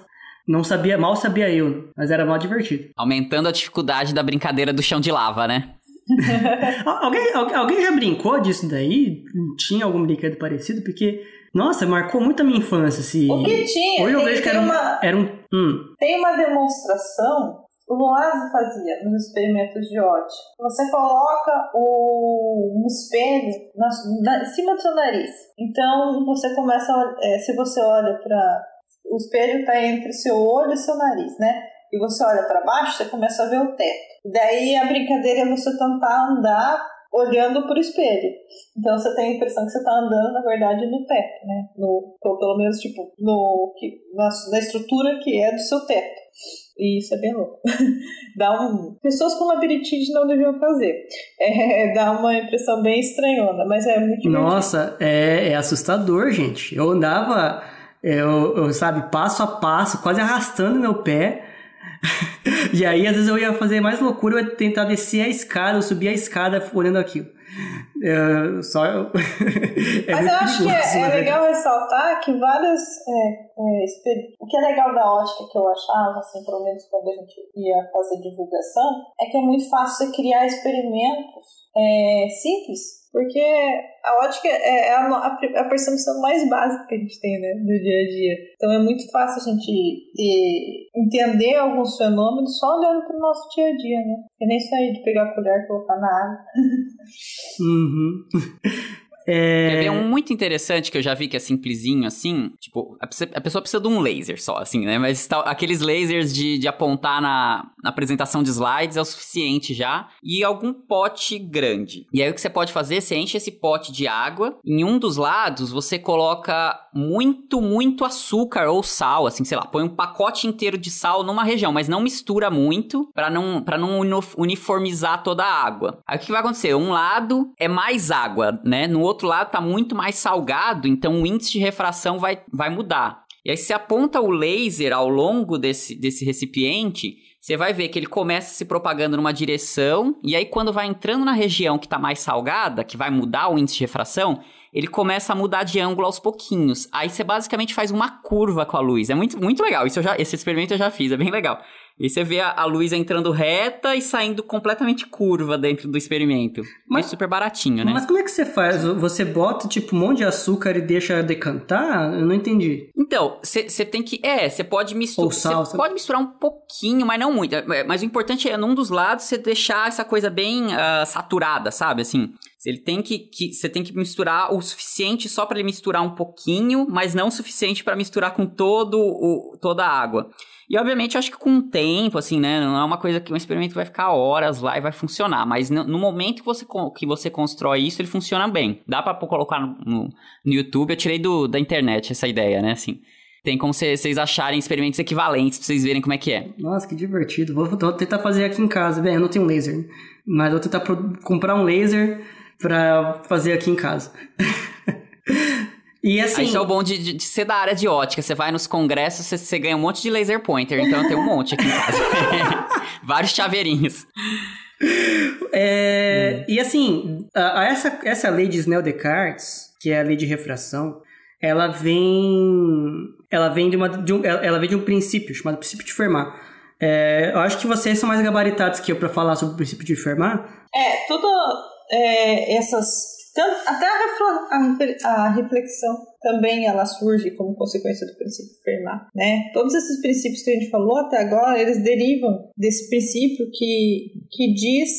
Não sabia, mal sabia eu, mas era mal divertido. Aumentando a dificuldade da brincadeira do chão de lava, né? [LAUGHS] Al- alguém, al- alguém já brincou disso daí? Tinha algum brinquedo parecido? Porque, nossa, marcou muito a minha infância. Se... O que tinha? Hoje eu tem, vejo que era um, uma, era um. Hum. tem uma demonstração. O Loazzi fazia nos experimentos de ótica. Você coloca o, um espelho na, na- em cima do seu nariz. Então você começa, a, é, se você olha para o espelho está entre seu olho e seu nariz, né? E você olha para baixo, você começa a ver o teto. Daí a brincadeira é você tentar andar olhando o espelho. Então você tem a impressão que você está andando, na verdade, no teto, né? No, ou pelo menos, tipo, no, que, na, na estrutura que é do seu teto. E isso é bem louco. [LAUGHS] dá um... Pessoas com labirintite não deviam fazer. É, [LAUGHS] dá uma impressão bem estranhona, mas é muito. Nossa, é, é assustador, gente. Eu andava, eu, eu, sabe, passo a passo, quase arrastando meu pé. [LAUGHS] e aí, às vezes, eu ia fazer mais loucura, eu ia tentar descer a escada, eu subir a escada olhando aquilo. Eu, só eu... [LAUGHS] é Mas eu acho que é, é legal ressaltar que várias. é, é, o que é legal da ótica que eu achava, assim, pelo menos quando a gente ia fazer divulgação, é que é muito fácil você criar experimentos é, simples. Porque a ótica é a, no- a, a percepção mais básica que a gente tem né, do dia a dia. Então é muito fácil a gente ter- entender alguns fenômenos só olhando para o nosso dia a dia, né? E nem sair de pegar a colher e colocar na água. Uhum. É, Quer ver um muito interessante que eu já vi que é simplesinho assim? Tipo, a pessoa, precisa de um laser só, assim, né? Mas tal- aqueles lasers de, de apontar na, na apresentação de slides é o suficiente já. E algum pote grande. E aí o que você pode fazer? Você enche esse pote de água. Em um dos lados você coloca muito, muito açúcar ou sal, assim, sei lá. Põe um pacote inteiro de sal numa região, mas não mistura muito pra não, pra não uni- uniformizar toda a água. Aí o que vai acontecer? Um lado é mais água, né? No outro lado tá muito mais salgado, então o índice de refração vai, vai mudar. E aí você aponta o laser ao longo desse, desse recipiente, você vai ver que ele começa se propagando numa direção, e aí quando vai entrando na região que tá mais salgada, que vai mudar o índice de refração, ele começa a mudar de ângulo aos pouquinhos. Aí você basicamente faz uma curva com a luz. É muito, muito legal. Isso já, esse experimento eu já fiz, é bem legal. E você vê a, a luz entrando reta e saindo completamente curva dentro do experimento. Mas- é super baratinho, né? Mas como é que você faz? Você bota, tipo, um monte de açúcar e deixa decantar? Eu não entendi. Então, você tem que. É, você pode misturar. Ou sal, Você pode misturar um pouquinho, mas não muito. É, Mas o importante é, num dos lados, você deixar essa coisa bem ah, saturada, sabe? Assim. Ele tem que. Você tem que misturar o suficiente só para ele misturar um pouquinho, mas não o suficiente para misturar com todo o, toda a água. E obviamente acho que com o tempo, assim, né? Não é uma coisa que um experimento vai ficar horas lá e vai funcionar. Mas no, momento que você, que você constrói isso, ele funciona bem. Dá pô- colocar no, no, YouTube. Eu tirei do, da internet essa ideia, né? Assim. Tem como cê- vocês acharem experimentos equivalentes pra vocês verem como é que é. Nossa, que divertido. Vou, vou tentar fazer aqui em casa. Bem, eu não tenho laser, né? mas vou tentar comprar um laser pra fazer aqui em casa. [LAUGHS] e assim, Aí isso é o bom de, de, de ser da área de ótica. Você vai nos congressos, você- você ganha um monte de laser pointer. Então eu tenho um monte aqui em casa. [LAUGHS] Vários chaveirinhos. É, E assim, a- a essa, essa lei de Snell-Descartes, que é a lei de refração, ela vem, ela vem de, uma, de um, ela ela vem de um princípio chamado princípio de Fermat. É, eu acho que vocês são mais gabaritados que eu para falar sobre o princípio de Fermat. É, tudo é, essas até a, reflexão também ela surge como consequência do princípio Fermat, né? Todos esses princípios que a gente falou até agora, eles derivam desse princípio que, que diz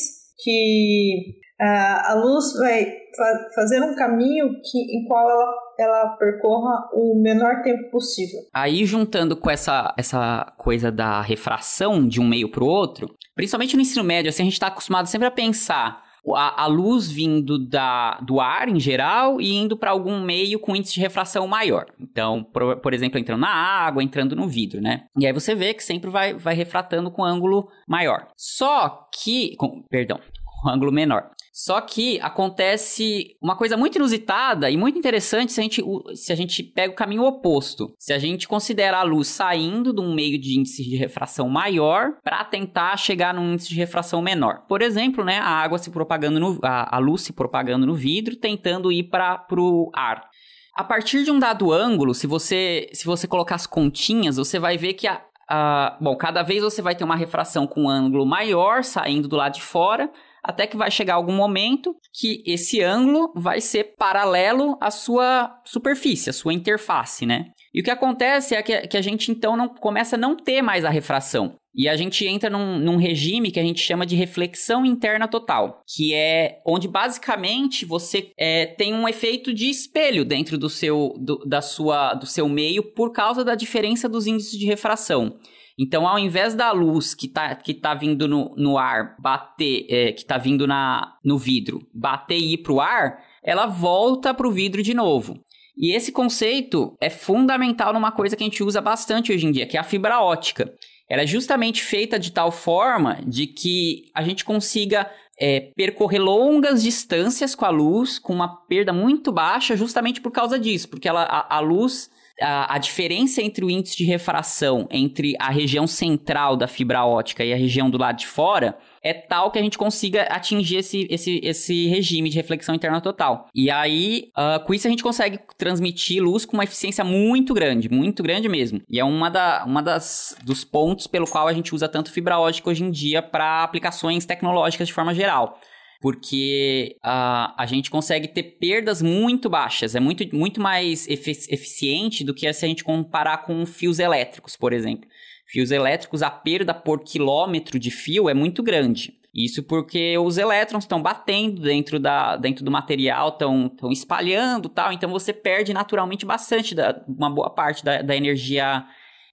que a, a luz vai fa fazer um caminho que, em qual ela ela percorra o menor tempo possível. Aí, juntando com essa, essa coisa da refração de um meio para o outro, principalmente no ensino médio, assim, a gente está acostumado sempre a pensar a, a, luz vindo da, do ar em geral e indo para algum meio com índice de refração maior. Então, por, por, exemplo, entrando na água, entrando no vidro, né? E aí você vê que sempre vai, vai refratando com ângulo maior. Só que, com, perdão, com ângulo menor. Só que acontece uma coisa muito inusitada e muito interessante se a gente, se a gente pega o caminho oposto. Se a gente considera a luz saindo de um meio de índice de refração maior para tentar chegar num índice de refração menor. Por exemplo, né, a água se propagando no, a, a luz se propagando no vidro, tentando ir para o ar. A partir de um dado ângulo, se você se você colocar as continhas, você vai ver que a, a, bom, cada vez você vai ter uma refração com um ângulo maior saindo do lado de fora, até que vai chegar algum momento que esse ângulo vai ser paralelo à sua superfície, à sua interface, né? E o que acontece é que, a gente então não começa a não ter mais a refração. E a gente entra num, num, regime que a gente chama de reflexão interna total, que é onde basicamente você é, tem um efeito de espelho dentro do seu, do, da sua, do seu meio por causa da diferença dos índices de refração. Então, ao invés da luz que tá, que tá vindo no, no ar bater, é, que tá vindo na, no vidro, bater e ir pro ar, ela volta pro vidro de novo. E esse conceito é fundamental numa coisa que a gente usa bastante hoje em dia, que é a fibra ótica. Ela é justamente feita de tal forma de que a gente consiga é, percorrer longas distâncias com a luz, com uma perda muito baixa, justamente por causa disso, porque ela, a, a luz a, a, diferença entre o índice de refração entre a região central da fibra ótica e a região do lado de fora é tal que a gente consiga atingir esse, esse, esse regime de reflexão interna total. E aí, uh, com isso a gente consegue transmitir luz com uma eficiência muito grande, muito grande mesmo. E é uma, da, uma das dos pontos pelo qual a gente usa tanto fibra ótica hoje em dia para aplicações tecnológicas de forma geral porque a, a gente consegue ter perdas muito baixas. É muito, muito mais eficiente do que se a gente comparar com fios elétricos, por exemplo. Fios elétricos, a perda por quilômetro de fio é muito grande. Isso porque os elétrons estão batendo dentro, da, dentro do material, estão espalhando tal, então você perde naturalmente bastante, da, uma boa parte da, da energia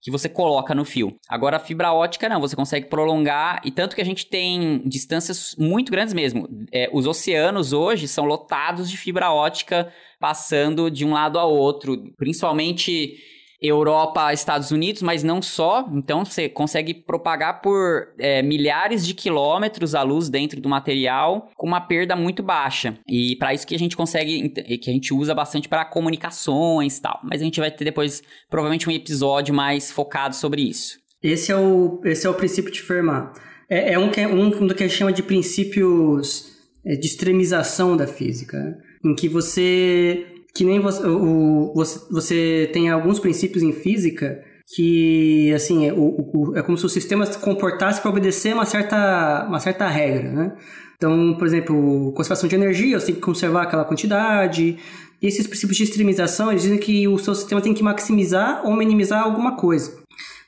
que você coloca no fio. Agora a fibra ótica não, você consegue prolongar e tanto que a gente tem distâncias muito grandes mesmo. É, os oceanos hoje são lotados de fibra ótica passando de um lado a outro, principalmente Europa, Estados Unidos, mas não só. Então você consegue propagar por é, milhares de quilômetros a luz dentro do material com uma perda muito baixa. E para isso que a gente consegue, que a gente usa bastante para comunicações e tal. Mas a gente vai ter depois provavelmente um episódio mais focado sobre isso. Esse é o, esse é o princípio de Fermat. É, é um, um do que a gente chama de princípios é, de extremização da física, em que você que nem você, o, você, você tem alguns princípios em física que, assim, é, o, o, é como se o sistema se comportasse para obedecer uma certa, uma certa regra, né? Então, por exemplo, conservação de energia, você tem que conservar aquela quantidade. E esses princípios de extremização, eles dizem que o seu sistema tem que maximizar ou minimizar alguma coisa.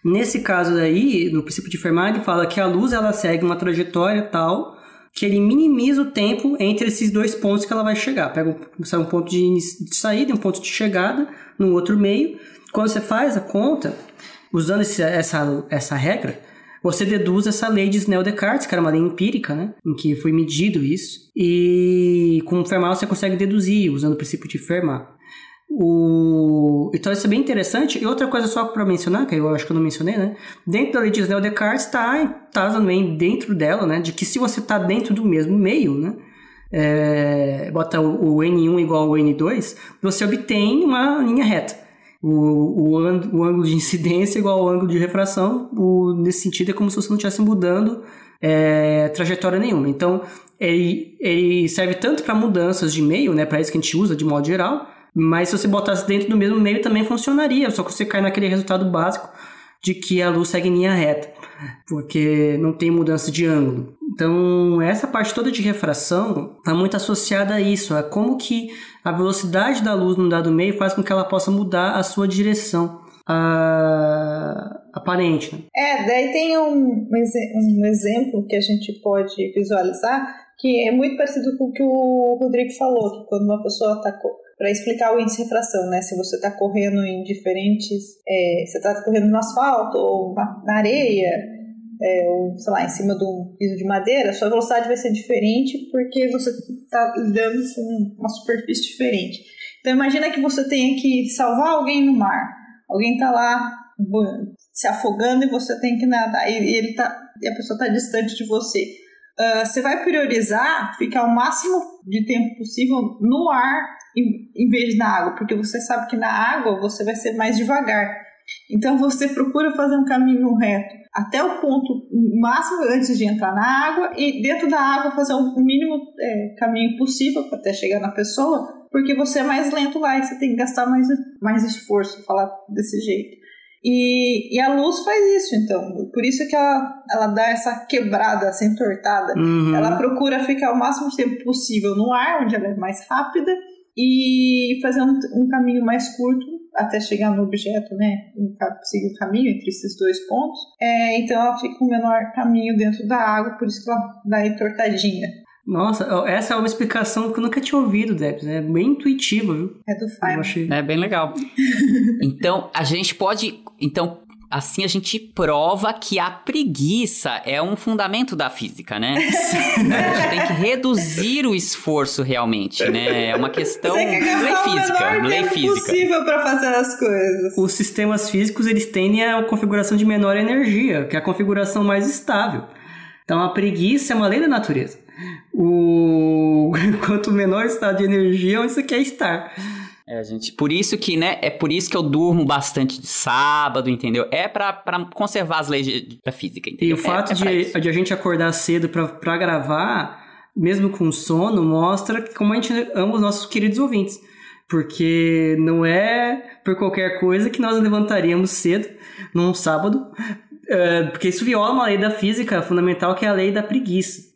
Nesse caso daí, no princípio de Fermat, ele fala que a luz ela segue uma trajetória tal que ele minimiza o tempo entre esses dois pontos que ela vai chegar. Pega um, um ponto de, de saída e um ponto de chegada no outro meio. Quando você faz a conta, usando esse, essa, essa regra, você deduz essa lei de Snell-Descartes, que era uma lei empírica, né? Em que foi medido isso. E com Fermat você consegue deduzir, usando o princípio de Fermat. O... Então isso é bem interessante. E outra coisa só para mencionar, que eu acho que eu não mencionei, né? Dentro da lei de Snell Descartes está tá também dentro dela, né? De que se você está dentro do mesmo meio, né? É... bota o, o, N1 igual ao N2, você obtém uma linha reta. O, o, o ângulo de incidência igual ao ângulo de refração. O, nesse sentido é como se você não estivesse mudando é, trajetória nenhuma. Então ele, ele serve tanto para mudanças de meio, né? Para isso que a gente usa de modo geral mas se você botasse dentro do mesmo meio também funcionaria, só que você cai naquele resultado básico de que a luz segue em linha reta, porque não tem mudança de ângulo. Então, essa parte toda de refração está muito associada a isso, a como que a velocidade da luz num dado meio faz com que ela possa mudar a sua direção a... aparente. Né? É, daí tem um, um exemplo que a gente pode visualizar que é muito parecido com o que o Rodrigo falou, que quando uma pessoa está para explicar o índice de refração, né? Se você está correndo em diferentes, é, você está correndo no asfalto ou na, areia, é, ou sei lá, em cima de um piso de madeira, sua velocidade vai ser diferente porque você está lidando com uma superfície diferente. Então imagina que você tenha que salvar alguém no mar. Alguém está lá se afogando e você tem que nadar e ele tá e a pessoa está distante de você. Uh, você vai priorizar ficar o máximo de tempo possível no ar em, vez na água, porque você sabe que na água você vai ser mais devagar. Então você procura fazer um caminho reto até o ponto máximo antes de entrar na água e dentro da água fazer o mínimo é, caminho possível até chegar na pessoa, porque você é mais lento lá e você tem que gastar mais, mais esforço falar desse jeito. E, e a luz faz isso, então. Por isso que ela, ela dá essa quebrada, essa entortada. Uhum. Ela procura ficar o máximo de tempo possível no ar, onde ela é mais rápida, e fazer um, um caminho mais curto até chegar no objeto, né? Seguir o caminho entre esses dois pontos. É, então ela fica um menor caminho dentro da água, por isso que ela dá entortadinha. Nossa, essa é uma explicação que eu nunca tinha ouvido, Debs. É bem intuitiva, viu? É do Feynman. Achei... É bem legal. [LAUGHS] então, a gente pode. Então, assim a gente prova que a preguiça é um fundamento da física, né? a gente tem que reduzir o esforço realmente, né? É uma questão quer lei física, o lei física. possível para fazer as coisas. Os sistemas físicos eles tendem a configuração de menor energia, que é a configuração mais estável. Então a preguiça é uma lei da natureza. O [LAUGHS] quanto menor o estado de energia, onde você quer estar. É, gente, por isso que, né, é por isso que eu durmo bastante de sábado, entendeu? É para conservar as leis da física, entendeu? E o fato é, é de, de, a gente acordar cedo para gravar, mesmo com sono, mostra como a gente ama os nossos queridos ouvintes. Porque não é por qualquer coisa que nós levantaríamos cedo num sábado, é, porque isso viola uma lei da física fundamental que é a lei da preguiça.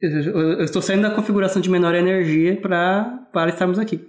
Eu estou saindo da configuração de menor energia para estarmos aqui.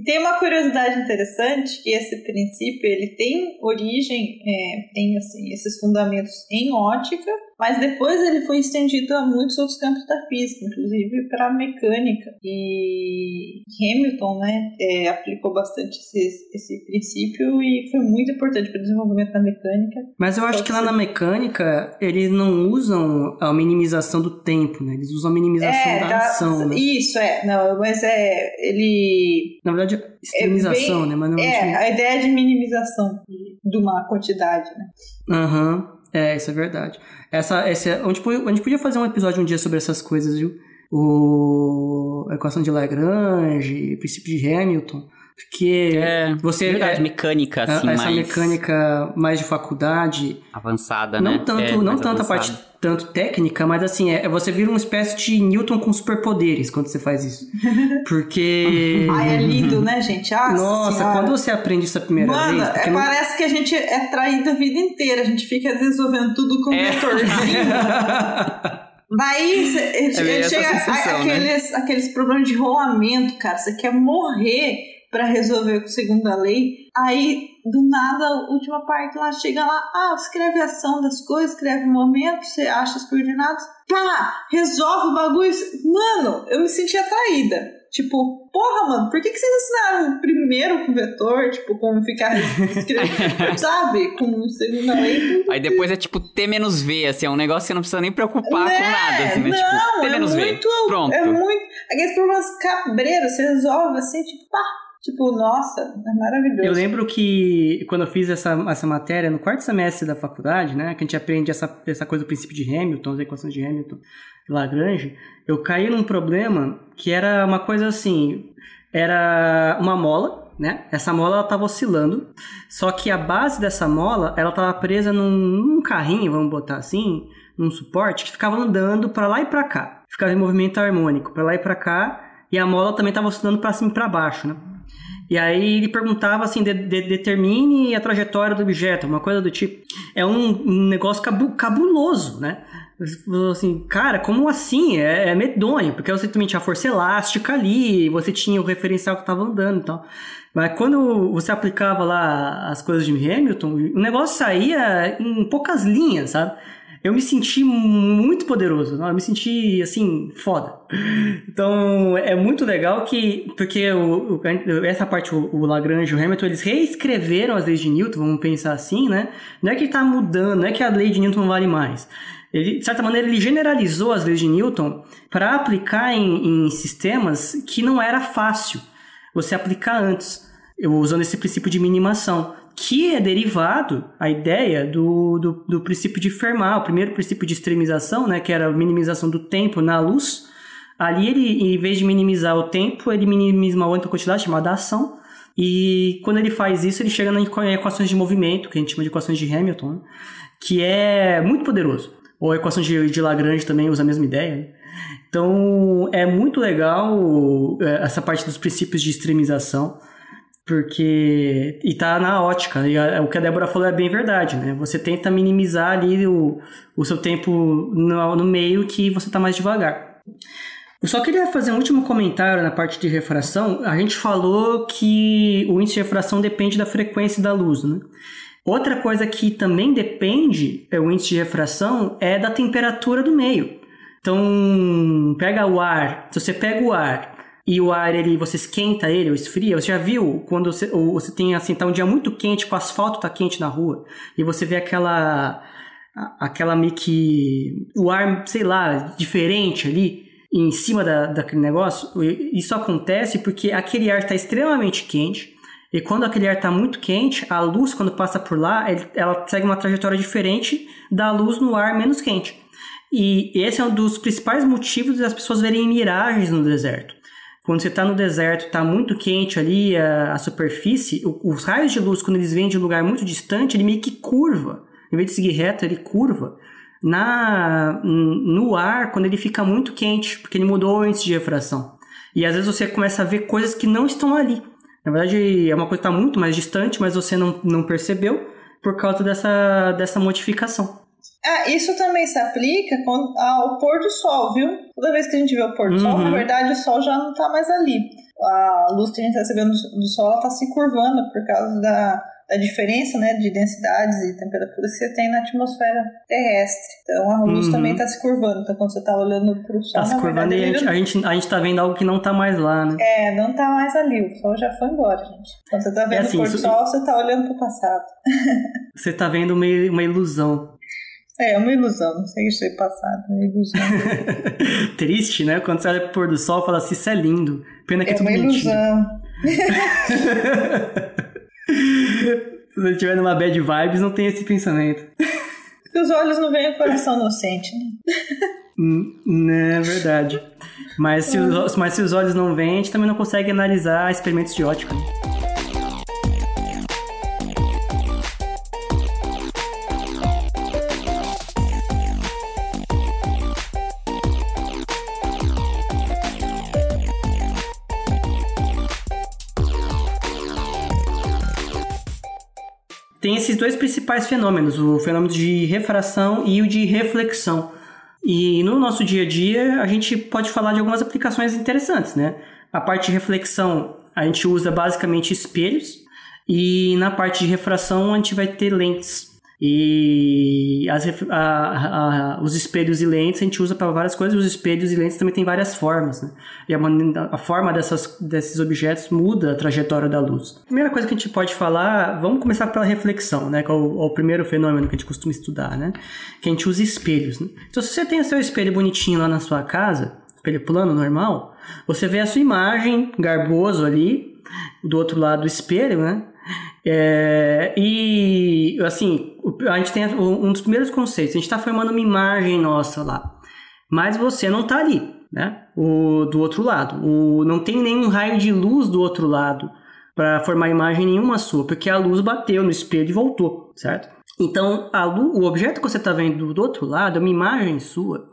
E tem uma curiosidade interessante que esse princípio ele tem origem, é, tem assim esses fundamentos em ótica, mas depois ele foi estendido a muitos outros campos da física, inclusive para a mecânica. E Hamilton, né, é, aplicou bastante esse, esse princípio e foi muito importante para o desenvolvimento da mecânica. Mas eu acho que lá na mecânica eles não usam a minimização do tempo, né? Eles usam a minimização é, da, da ação. Né? Isso é, não, mas é ele. Na verdade de extremização, é bem, né? Mas não é, a ideia de minimização de uma quantidade, né? Aham, uhum. é, isso é verdade. Essa, essa, a, gente, a gente podia fazer um episódio um dia sobre essas coisas, viu? O, a equação de Lagrange, o princípio de Hamilton. Porque é, você. Verdade, é, mecânica, assim, Essa mais... mecânica mais de faculdade. Avançada, não né? Tanto, é, não tanto a parte tanto técnica, mas assim, é, você vira uma espécie de Newton com superpoderes quando você faz isso. [LAUGHS] Porque. Ai, é lindo, né, gente? Nossa, Nossa quando você aprende isso a primeira Mano, vez. É, não... parece que a gente é traído a vida inteira. A gente fica resolvendo tudo com é. vetorzinho. [LAUGHS] Daí é ele chega sensação, aqueles, né? aqueles problemas de rolamento, cara. Você quer morrer para resolver segundo a lei. Aí, do nada, a última parte lá chega lá, ah, escreve a ação das coisas, escreve o momento, você acha as coordenadas, pá, resolve o bagulho. Mano, eu me senti atraída. Tipo, porra, mano, por que, que vocês ensinaram primeiro com vetor, tipo, como ficar [LAUGHS] escrevendo, sabe? Com segunda lei. Aí depois é tipo T menos V, assim, é um negócio que você não precisa nem preocupar né? com nada, assim, não, tipo, T é menos muito, V. Pronto. É muito. Aqueles problemas cabreiros, você resolve assim, tipo, pá Tipo, nossa, é maravilhoso. Eu lembro que quando eu fiz essa, essa matéria no quarto semestre da faculdade, né, que a gente aprende essa, essa coisa do princípio de Hamilton, as equações de Hamilton, Lagrange, eu caí num problema que era uma coisa assim, era uma mola, né? Essa mola ela estava oscilando, só que a base dessa mola ela estava presa num, num, carrinho, vamos botar assim, num suporte que ficava andando para lá e para cá, ficava em movimento harmônico para lá e para cá, e a mola também estava oscilando para cima e para baixo, né? E aí ele perguntava assim, de, de, determine a trajetória do objeto, uma coisa do tipo. É um, um negócio cabu, cabuloso, né? Assim, cara, como assim? É, é, medonho, porque você também tinha força elástica ali, você tinha o referencial que estava andando e tal. Mas quando você aplicava lá as coisas de Hamilton, o negócio saía em poucas linhas, sabe? Eu me senti muito poderoso, não? eu me senti assim, foda. Então é muito legal que, porque o, o, essa parte, o, o Lagrange e o Hamilton, eles reescreveram as leis de Newton, vamos pensar assim, né? Não é que está mudando, não é que a lei de Newton vale mais. Ele, de certa maneira, ele generalizou as leis de Newton para aplicar em, em sistemas que não era fácil você aplicar antes, usando esse princípio de minimação que é derivado, a ideia, do, do, do, princípio de Fermat, o primeiro princípio de extremização, né, que era a minimização do tempo na luz. Ali, ele, em vez de minimizar o tempo, ele minimiza uma outra quantidade chamada ação. E quando ele faz isso, ele chega em equações de movimento, que a gente chama de equações de Hamilton, né, que é muito poderoso. Ou a equação de, de Lagrange também usa a mesma ideia. Né. Então, é muito legal é, essa parte dos princípios de extremização. Porque. E tá na ótica. E a, o que a Débora falou é bem verdade, né? Você tenta minimizar ali o, o seu tempo no, no meio que você tá mais devagar. Eu só queria fazer um último comentário na parte de refração. A gente falou que o índice de refração depende da frequência da luz, né? Outra coisa que também depende, é o índice de refração, é da temperatura do meio. Então, pega o ar. Se você pega o ar e o ar ele você esquenta ele ou esfria. Você já viu quando você, você tem assim, tá um dia muito quente, com o asfalto tá quente na rua e você vê aquela aquela meio que o ar, sei lá, diferente ali em cima da, daquele negócio. Isso acontece porque aquele ar está extremamente quente. E quando aquele ar está muito quente, a luz, quando passa por lá, ela segue uma trajetória diferente da luz no ar menos quente. E esse é um dos principais motivos das pessoas verem miragens no deserto. Quando você está no deserto, está muito quente ali a, a superfície, o, os raios de luz, quando eles vêm de um lugar muito distante, ele meio que curva. Em vez de seguir reto, ele curva. Na, no ar, quando ele fica muito quente, porque ele mudou o índice de refração. E às vezes você começa a ver coisas que não estão ali. Na verdade, é uma coisa que está muito mais distante, mas você não, não percebeu por causa dessa, dessa modificação. Ah, isso também se aplica ao pôr do sol, viu? Toda vez que a gente vê o pôr do uhum. sol, na verdade o sol já não está mais ali. A luz que a gente está recebendo do sol está se curvando por causa da, da diferença né, de densidades e temperaturas que você tem na atmosfera terrestre. Então a luz uhum. também está se curvando. Então quando você está olhando para o sol. Está se curvando verdade, e a gente, a, gente, a gente tá vendo algo que não está mais lá, né? É, não está mais ali. O sol já foi embora, gente. Quando você está vendo é assim, o pôr do sol, você está olhando para o passado. [LAUGHS] você está vendo uma, uma ilusão. É, uma ilusão, não sei se é passado, uma ilusão. [LAUGHS] Triste, né? Quando você olha pro pôr do sol, fala assim, isso é lindo. Pena que é, é tudo uma ilusão. [LAUGHS] Se você estiver numa bad vibes, não tem esse pensamento. Porque os olhos não veem o coração inocente, né? Hum, é verdade. Mas se, os, mas se os olhos não veem, a gente também não consegue analisar experimentos de ótica. Né? Tem esses dois principais fenômenos, o fenômeno de refração e o de reflexão. E no nosso dia a dia, a gente pode falar de algumas aplicações interessantes, né? A parte de reflexão, a gente usa basicamente espelhos, e na parte de refração, a gente vai ter lentes. E as, a, a, os espelhos e lentes a gente usa para várias coisas, os espelhos e lentes também têm várias formas, né? E a, a, forma dessas, desses objetos muda a trajetória da luz. primeira coisa que a gente pode falar, vamos começar pela reflexão, né? Que é o, é o primeiro fenômeno que a gente costuma estudar, né? Que a gente usa espelhos. Né? Então, se você tem o seu espelho bonitinho lá na sua casa, espelho plano normal, você vê a sua imagem garboso ali, do outro lado do espelho, né? É, e assim, a gente tem um dos primeiros conceitos, a gente está formando uma imagem nossa lá, mas você não está ali, né? O, do outro lado. O, não tem nenhum raio de luz do outro lado para formar imagem nenhuma sua, porque a luz bateu no espelho e voltou, certo? Então, luz, o objeto que você está vendo do outro lado é uma imagem sua,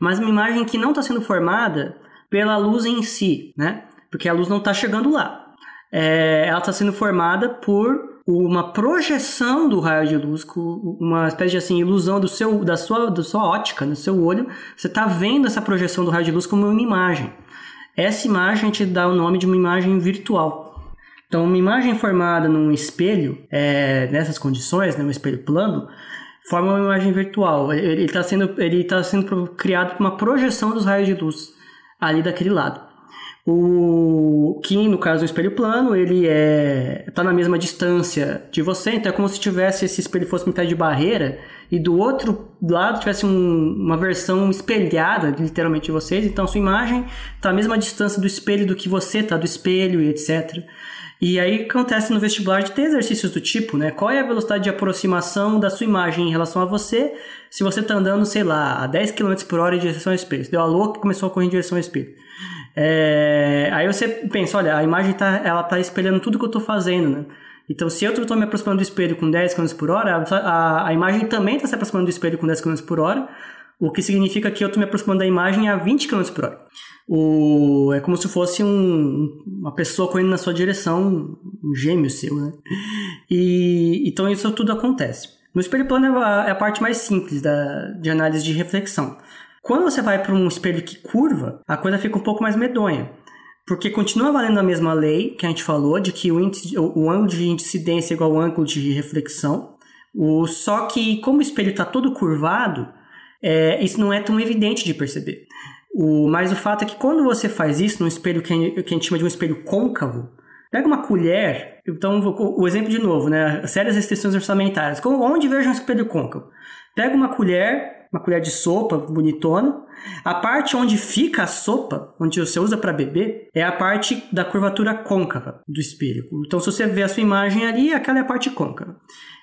mas uma imagem que não está sendo formada pela luz em si, né? Porque a luz não está chegando lá. é, ela está sendo formada por uma projeção do raio de luz, uma espécie de assim, ilusão do seu, da, sua, da sua ótica, no seu olho. Você está vendo essa projeção do raio de luz como uma imagem. Essa imagem te dá o nome de uma imagem virtual. Então, uma imagem formada num espelho, é, nessas condições, né, um espelho plano, forma uma imagem virtual. Ele está sendo, ele tá sendo criado por uma projeção dos raios de luz ali daquele lado. O que, no caso do espelho plano, ele é tá na mesma distância de você, então é como se tivesse esse espelho fosse metade de barreira e do outro lado tivesse um, uma versão espelhada, literalmente, de vocês. Então, sua imagem está à mesma distância do espelho do que você está do espelho e etc. E aí acontece no vestibular de ter exercícios do tipo, né? Qual é a velocidade de aproximação da sua imagem em relação a você se você está andando, sei lá, a 10 km por hora em direção ao espelho? Você deu a louca e começou a correr em direção ao espelho. É... Aí você pensa, olha, a imagem tá, ela tá espelhando tudo que eu estou fazendo, né? Então, se eu estou me aproximando do espelho com 10 km por hora, a, a imagem também está se aproximando do espelho com 10 km por hora, o que significa que eu estou me aproximando da imagem a 20 km por hora. O, é como se fosse um, uma pessoa correndo na sua direção, um gêmeo seu, né? E, então isso tudo acontece. No espelho plano é a, é a parte mais simples da, de análise de reflexão. Quando você vai para um espelho que curva, a coisa fica um pouco mais medonha. Porque continua valendo a mesma lei que a gente falou, de que o, índice, o, o ângulo de incidência é igual ao ângulo de reflexão. O, só que, como o espelho está todo curvado, é, isso não é tão evidente de perceber. O, mas o fato é que quando você faz isso num espelho que a, gente chama de um espelho côncavo, pega uma colher, então o, exemplo de novo, né? Sérias restrições orçamentárias. Onde vejo um espelho côncavo? Pega uma colher, uma colher de sopa bonitona, a parte onde fica a sopa, onde você usa para beber, é a parte da curvatura côncava do espelho. Então, se você vê a sua imagem ali, aquela é a parte côncava.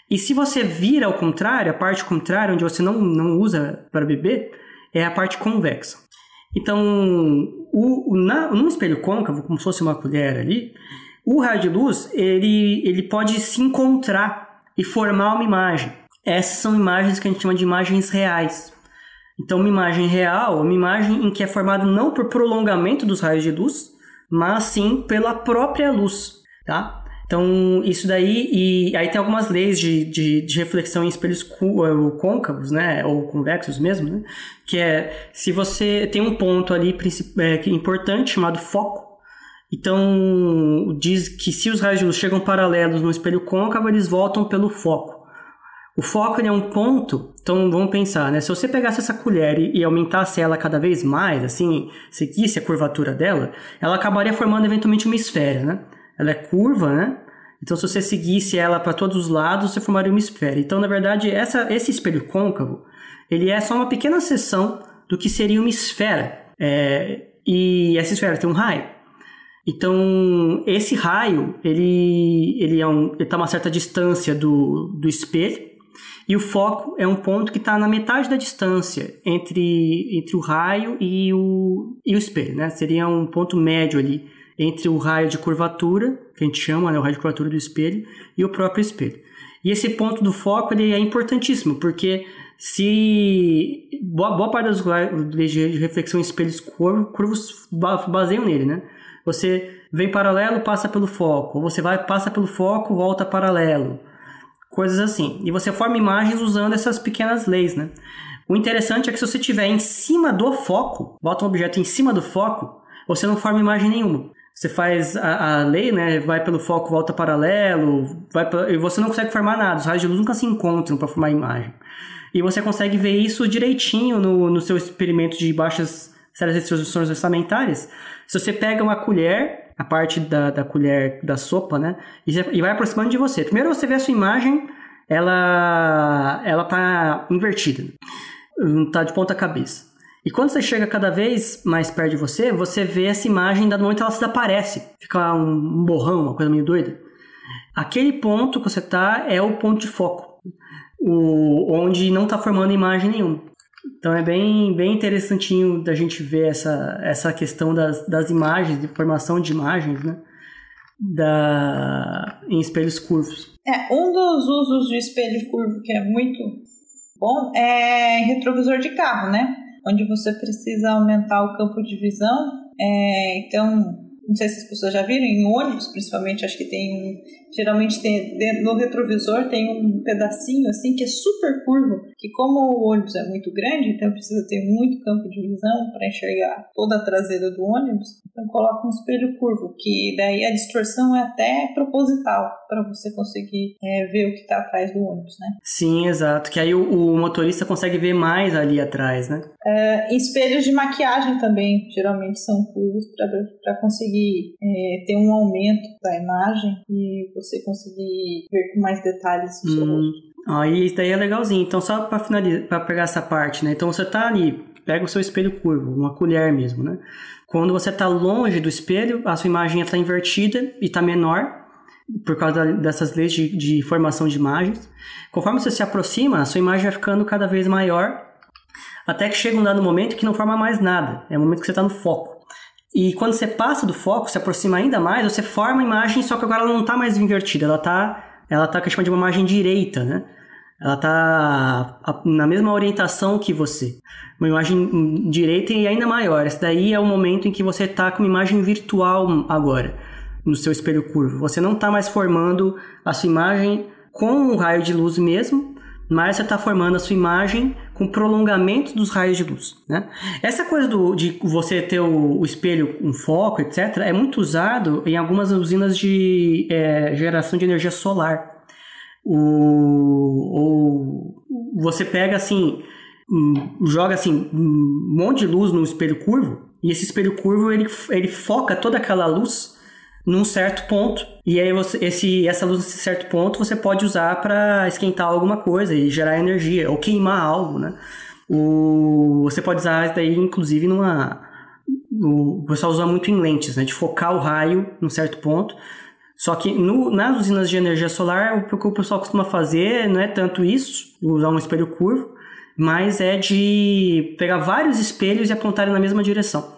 E se você vira ao contrário, a parte contrária, onde você não, não usa para beber, é a parte convexa. Então, o, na, num espelho côncavo, como se fosse uma colher ali, o raio de luz ele, ele pode se encontrar e formar uma imagem. Essas são imagens que a gente chama de imagens reais. Então, uma imagem real é uma imagem em que é formada não por prolongamento dos raios de luz, mas sim pela própria luz, tá? Então, isso daí, e aí tem algumas leis de, de, de reflexão em espelhos eh, côncavos, né, ou convexos mesmo, né, que é, se você tem um ponto ali que é importante chamado foco, então diz que se os raios de luz chegam paralelos no espelho côncavo, eles voltam pelo foco. O foco é um ponto, então vamos pensar, né? Se você pegasse essa colher e, aumentasse ela cada vez mais, assim, seguisse a curvatura dela, ela acabaria formando eventualmente uma esfera, né? ela é curva, né? Então, se você seguisse ela para todos os lados, você formaria uma esfera. Então, na verdade, essa, esse espelho côncavo, ele é só uma pequena seção do que seria uma esfera. É, e essa esfera tem um raio. Então, esse raio, ele ele é um, está a uma certa distância do, do espelho, e o foco é um ponto que está na metade da distância entre, entre o raio e o, e o espelho, né? Seria um ponto médio ali entre o raio de curvatura, que a gente chama, né, o raio de curvatura do espelho, e o próprio espelho. E esse ponto do foco ele é importantíssimo, porque se boa, boa parte das leis de reflexão em espelhos curvos baseiam nele, né? Você vem paralelo, passa pelo foco, você vai passa pelo foco, volta paralelo, coisas assim. E você forma imagens usando essas pequenas leis, né? O interessante é que se você estiver em cima do foco, bota um objeto em cima do foco, você não forma imagem nenhuma. Você faz a, a, lei, né? Vai pelo foco, volta paralelo, vai pra, e você não consegue formar nada. Os raios de luz nunca se encontram para formar imagem. E você consegue ver isso direitinho no, no seu experimento de baixas séries restrições orçamentárias. Se você pega uma colher, a parte da, da colher da sopa, né? E, e vai aproximando de você. Primeiro você vê a sua imagem, ela, ela tá invertida. Tá de ponta cabeça. E quando você chega cada vez mais perto de você, você vê essa imagem, da momento ela desaparece. Fica um borrão, uma coisa meio doida. Aquele ponto que você está é o ponto de foco, o, onde não está formando imagem nenhuma. Então é bem, bem interessantinho da gente ver essa, essa questão das, das imagens, de formação de imagens, né? Da, em espelhos curvos. É, um dos usos de espelho curvo que é muito bom é retrovisor de carro, né? onde você precisa aumentar o campo de visão. É, então, não sei se as pessoas já viram, em ônibus, principalmente, acho que tem um. Geralmente tem no retrovisor tem um pedacinho assim que é super curvo, que como o ônibus é muito grande, então precisa ter muito campo de visão para enxergar toda a traseira do ônibus, então coloca um espelho curvo, que daí a distorção é até proposital para você conseguir é, ver o que está atrás do ônibus, né? Sim, exato. Que aí o, o motorista consegue ver mais ali atrás, né? É, espelhos de maquiagem também geralmente são curvos para conseguir é, ter um aumento da imagem e você conseguir ver com mais detalhes o seu hum. rosto. Aí isso daí é legalzinho. Então, só para finalizar, para pegar essa parte, né? Então, você tá ali, pega o seu espelho curvo, uma colher mesmo, né? Quando você está longe do espelho, a sua imagem está invertida e está menor, por causa dessas leis de, de formação de imagens. Conforme você se aproxima, a sua imagem vai ficando cada vez maior, até que chega um dado momento que não forma mais nada. É o momento que você está no foco. E quando você passa do foco, se aproxima ainda mais, você forma a imagem, só que agora ela não está mais invertida, ela está ela tá que chama de uma imagem direita, né? Ela está na mesma orientação que você. Uma imagem direita e ainda maior. Esse daí é o momento em que você está com uma imagem virtual agora, no seu espelho curvo. Você não está mais formando a sua imagem com um raio de luz mesmo, mas você está formando a sua imagem com prolongamento dos raios de luz. Né? Essa coisa do, de você ter o, o espelho com um foco, etc., é muito usado em algumas usinas de é, geração de energia solar. O, ou você pega assim, joga assim um monte de luz no espelho curvo e esse espelho curvo ele, ele foca toda aquela luz num certo ponto e aí você, esse, essa luz nesse certo ponto você pode usar para esquentar alguma coisa e gerar energia ou queimar algo, né? O, você pode usar isso daí inclusive numa o pessoal usa muito em lentes, né? De focar o raio num certo ponto só que no, nas usinas de energia solar, o que o pessoal costuma fazer não é tanto isso, usar um espelho curvo, mas é de pegar vários espelhos e apontarem na mesma direção.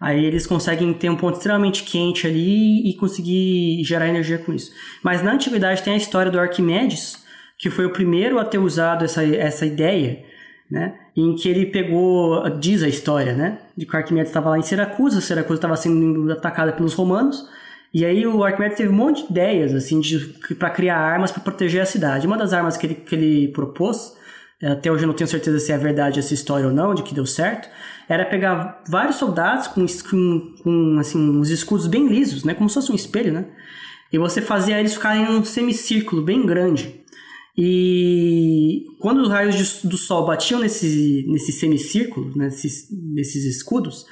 Aí eles conseguem ter um ponto extremamente quente ali e conseguir gerar energia com isso. Mas na antiguidade tem a história do Arquimedes, que foi o primeiro a ter usado essa, essa ideia, né? Em que ele pegou, diz a história, né? De que o Arquimedes estava lá em Siracusa, Siracusa estava sendo atacada pelos romanos, e aí o Arquimedes teve um monte de ideias assim para criar armas para proteger a cidade. Uma das armas que ele, que ele propôs, é, até hoje eu não tenho certeza se é verdade essa história ou não, de que deu certo, era pegar vários soldados com, com, com assim, uns escudos bem lisos, né, como se fosse um espelho, né? E você fazia eles ficarem em um semicírculo bem grande. E quando os raios do sol batiam nesse, nesse semicírculo, nesses, nesses escudos,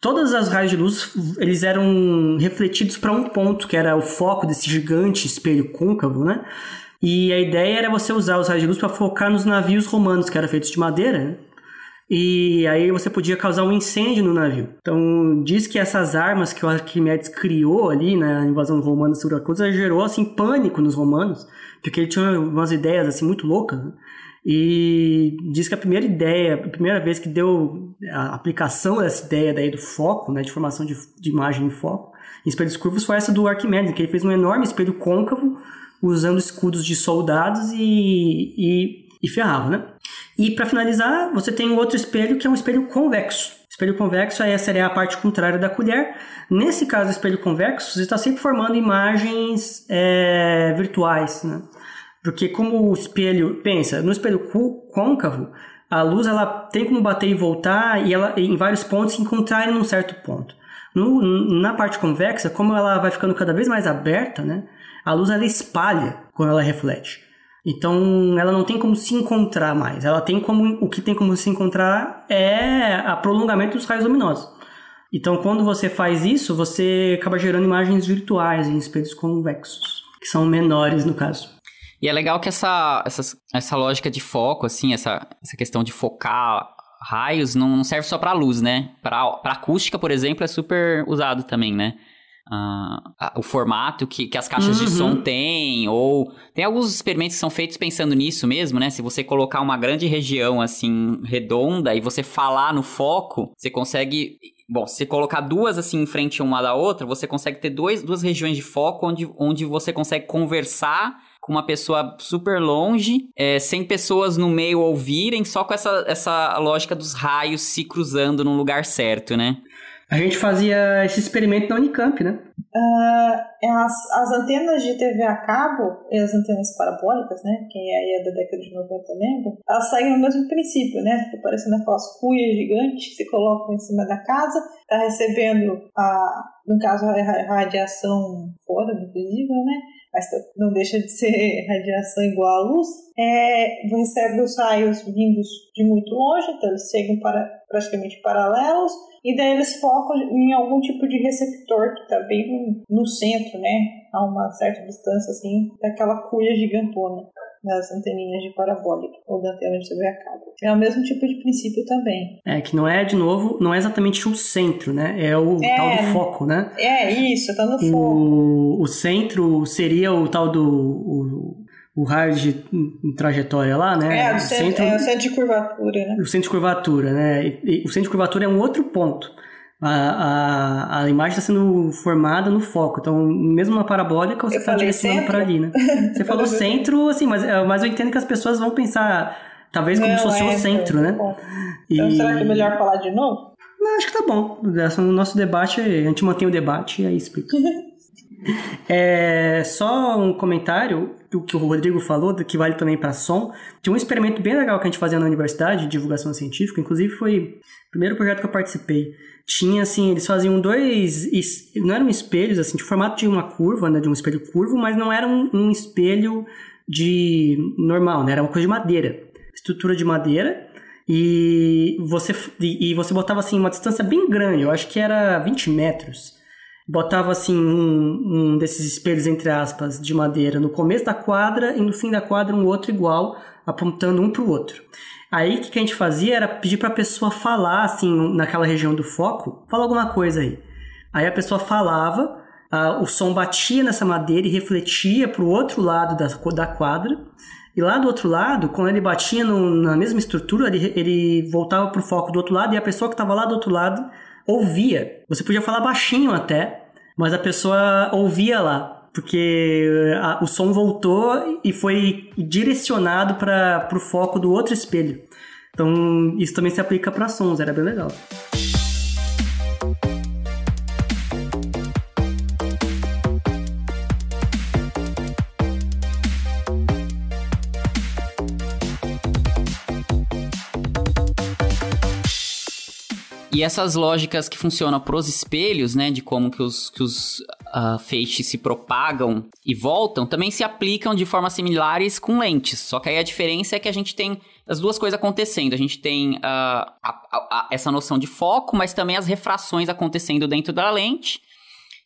todas as raios de luz eles eram refletidos para um ponto, que era o foco desse gigante espelho côncavo, né? E a ideia era você usar os raios de luz para focar nos navios romanos, que eram feitos de madeira, né? E aí você podia causar um incêndio no navio. Então, diz que essas armas que o Arquimedes criou ali na invasão romana sobre a coisa gerou assim pânico nos romanos, porque ele tinha umas ideias assim muito loucas. Né? E diz que a primeira ideia, a primeira vez que deu a aplicação dessa ideia daí do foco, né, de formação de, de imagem em foco, em espelhos curvos, foi essa do Arquimedes, que ele fez um enorme espelho côncavo usando escudos de soldados e, e, e ferrava, né? E para finalizar, você tem um outro espelho que é um espelho convexo. Espelho convexo aí seria a parte contrária da colher. Nesse caso, espelho convexo, você está sempre formando imagens é, virtuais, né? Porque como o espelho, pensa, no espelho côncavo, a luz ela tem como bater e voltar e ela em vários pontos encontrar em um certo ponto. No, na parte convexa, como ela vai ficando cada vez mais aberta, né, a luz ela espalha quando ela reflete. Então ela não tem como se encontrar mais. Ela tem como o que tem como se encontrar é a prolongamento dos raios luminosos. Então quando você faz isso, você acaba gerando imagens virtuais em espelhos convexos, que são menores no caso. E é legal que essa, essa, essa lógica de foco, assim, essa, essa questão de focar raios não serve só para luz, né? Para acústica, por exemplo, é super usado também, né? Uh, o formato que, que as caixas uhum. de som têm, ou tem alguns experimentos que são feitos pensando nisso mesmo, né? Se você colocar uma grande região assim redonda e você falar no foco, você consegue Bom, se colocar duas assim em frente uma da outra, você consegue ter dois, duas regiões de foco onde, onde você consegue conversar com uma pessoa super longe, é, sem pessoas no meio ouvirem, só com essa, essa lógica dos raios se cruzando no lugar certo, né? A gente fazia esse experimento na Unicamp, né? Uh, as, as antenas de TV a cabo e as antenas parabólicas, né? Quem é aí é da década de 90 lembra, elas seguem o mesmo princípio, né? Fica parecendo aquelas cuias gigantes que se colocam em cima da casa, tá recebendo, a, no caso, a radiação fora do visível, né? Mas não deixa de ser [LAUGHS] radiação igual à luz, é, recebe os raios vindos de muito longe, então eles chegam para, praticamente paralelos, e daí eles focam em algum tipo de receptor que está bem no centro, né, a uma certa distância, assim, daquela cuia gigantona das anteninhas de parabólica ou da antena de TV a cabo. É o mesmo tipo de princípio também. É, que não é, de novo, não é exatamente o centro, né? É o é, tal do foco, né? É, isso, tá no foco. O, o centro seria o tal do... O, o raio de trajetória lá, né? É, o centro, centro, é o centro de curvatura, né? O centro de curvatura, né? E, e o centro de curvatura é um outro ponto a, a, a imagem está sendo formada no foco. Então, mesmo na parabólica, você está direcionando para ali, né? [LAUGHS] Você falou centro, assim, mas, é, mas eu entendo que as pessoas vão pensar, talvez, como Não, se fosse é, o centro, né? Então, e... será que é melhor falar de novo? Não, acho que tá bom. No nosso debate, a gente mantém o debate e aí explica. [LAUGHS] é, só um comentário do que o Rodrigo falou, que vale também para som. Tinha um experimento bem legal que a gente fazia na universidade, de divulgação científica, inclusive foi o primeiro projeto que eu participei tinha assim, eles faziam dois, não eram espelhos assim, de formato de uma curva, né, de um espelho curvo, mas não era um, um espelho de normal, né, era uma coisa de madeira, estrutura de madeira, e você e você botava assim uma distância bem grande, eu acho que era 20 metros. Botava assim um, um desses espelhos entre aspas de madeira no começo da quadra e no fim da quadra um outro igual, apontando um para o outro. Aí o que, a gente fazia era pedir para a pessoa falar, assim, naquela região do foco, fala alguma coisa aí. Aí a pessoa falava, a, o som batia nessa madeira e refletia para o outro lado da, da quadra. E lá do outro lado, quando ele batia no, na mesma estrutura, ele, ele voltava para o foco do outro lado e a pessoa que estava lá do outro lado ouvia. Você podia falar baixinho até, mas a pessoa ouvia lá porque a, o som voltou e foi direcionado para o foco do outro espelho. Então, isso também se aplica para sons, era bem legal. E essas lógicas que funcionam para os espelhos, né, de como que os, que os uh, feixes se propagam e voltam, também se aplicam de formas similares com lentes. Só que aí a diferença é que a gente tem as duas coisas acontecendo. A gente tem uh, a, a, a, essa noção de foco, mas também as refrações acontecendo dentro da lente.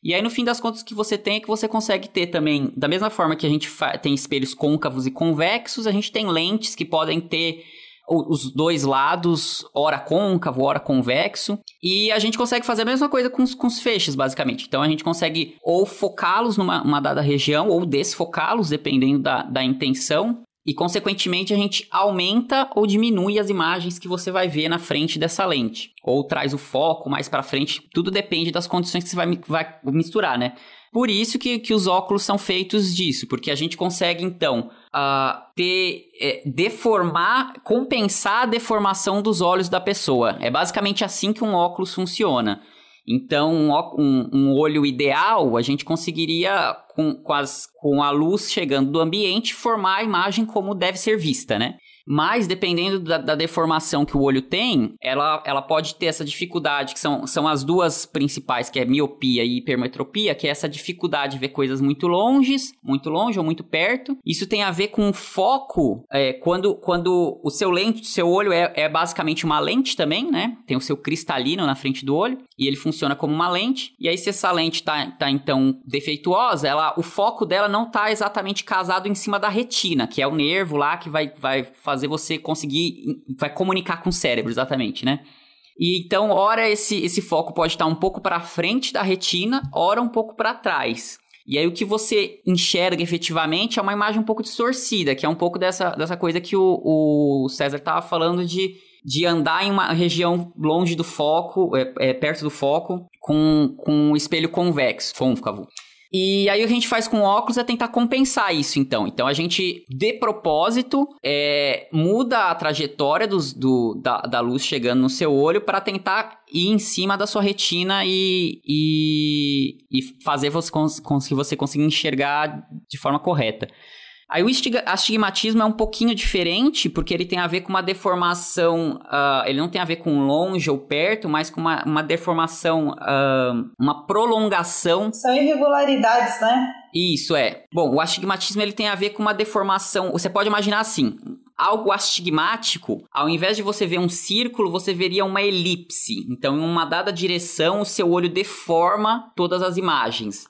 E aí, no fim das contas, o que você tem é que você consegue ter também, da mesma forma que a gente tem espelhos côncavos e convexos, a gente tem lentes que podem ter os dois lados, ora côncavo, ora convexo, e a gente consegue fazer a mesma coisa com os, com os feixes, basicamente. Então a gente consegue ou focá-los numa dada região, ou desfocá-los, dependendo da, da intenção, e consequentemente a gente aumenta ou diminui as imagens que você vai ver na frente dessa lente, ou traz o foco mais para frente, tudo depende das condições que você vai, vai misturar, né? Por isso que, que os óculos são feitos disso, porque a gente consegue então uh, ter, é, deformar, compensar a deformação dos olhos da pessoa. É basicamente assim que um óculos funciona. Então, um, um, um olho ideal, a gente conseguiria, com, com, as, com a luz chegando do ambiente, formar a imagem como deve ser vista, né? Mas, dependendo da, da, deformação que o olho tem, ela, ela pode ter essa dificuldade, que são, são as duas principais, que é miopia e hipermetropia, que é essa dificuldade de ver coisas muito longes, muito longe ou muito perto. Isso tem a ver com foco, é, quando, quando o seu lente, seu olho é, é basicamente uma lente também, né? Tem o seu cristalino na frente do olho, e ele funciona como uma lente. E aí, se essa lente tá, tá então defeituosa, ela, o foco dela não tá exatamente casado em cima da retina, que é o nervo lá que vai, vai fazer fazer você conseguir. Vai comunicar com o cérebro, exatamente, né? E então, ora esse, esse foco pode estar um pouco para frente da retina, ora um pouco para trás. E aí o que você enxerga efetivamente é uma imagem um pouco distorcida, que é um pouco dessa, dessa coisa que o, o César estava falando de, de andar em uma região longe do foco, é, é, perto do foco, com, com um espelho convexo, côncavo. E aí o que a gente faz com óculos é tentar compensar isso, então. Então a gente, de propósito, é, muda a trajetória dos, do, da, da luz chegando no seu olho para tentar ir em cima da sua retina e, e, e fazer você, com que você consiga enxergar de forma correta. Aí o astigmatismo é um pouquinho diferente, porque ele tem a ver com uma deformação, uh, ele não tem a ver com longe ou perto, mas com uma, uma deformação, uh, uma prolongação. São irregularidades, né? Isso é. Bom, o astigmatismo ele tem a ver com uma deformação. Você pode imaginar assim: algo astigmático, ao invés de você ver um círculo, você veria uma elipse. Então, em uma dada direção, o seu olho deforma todas as imagens.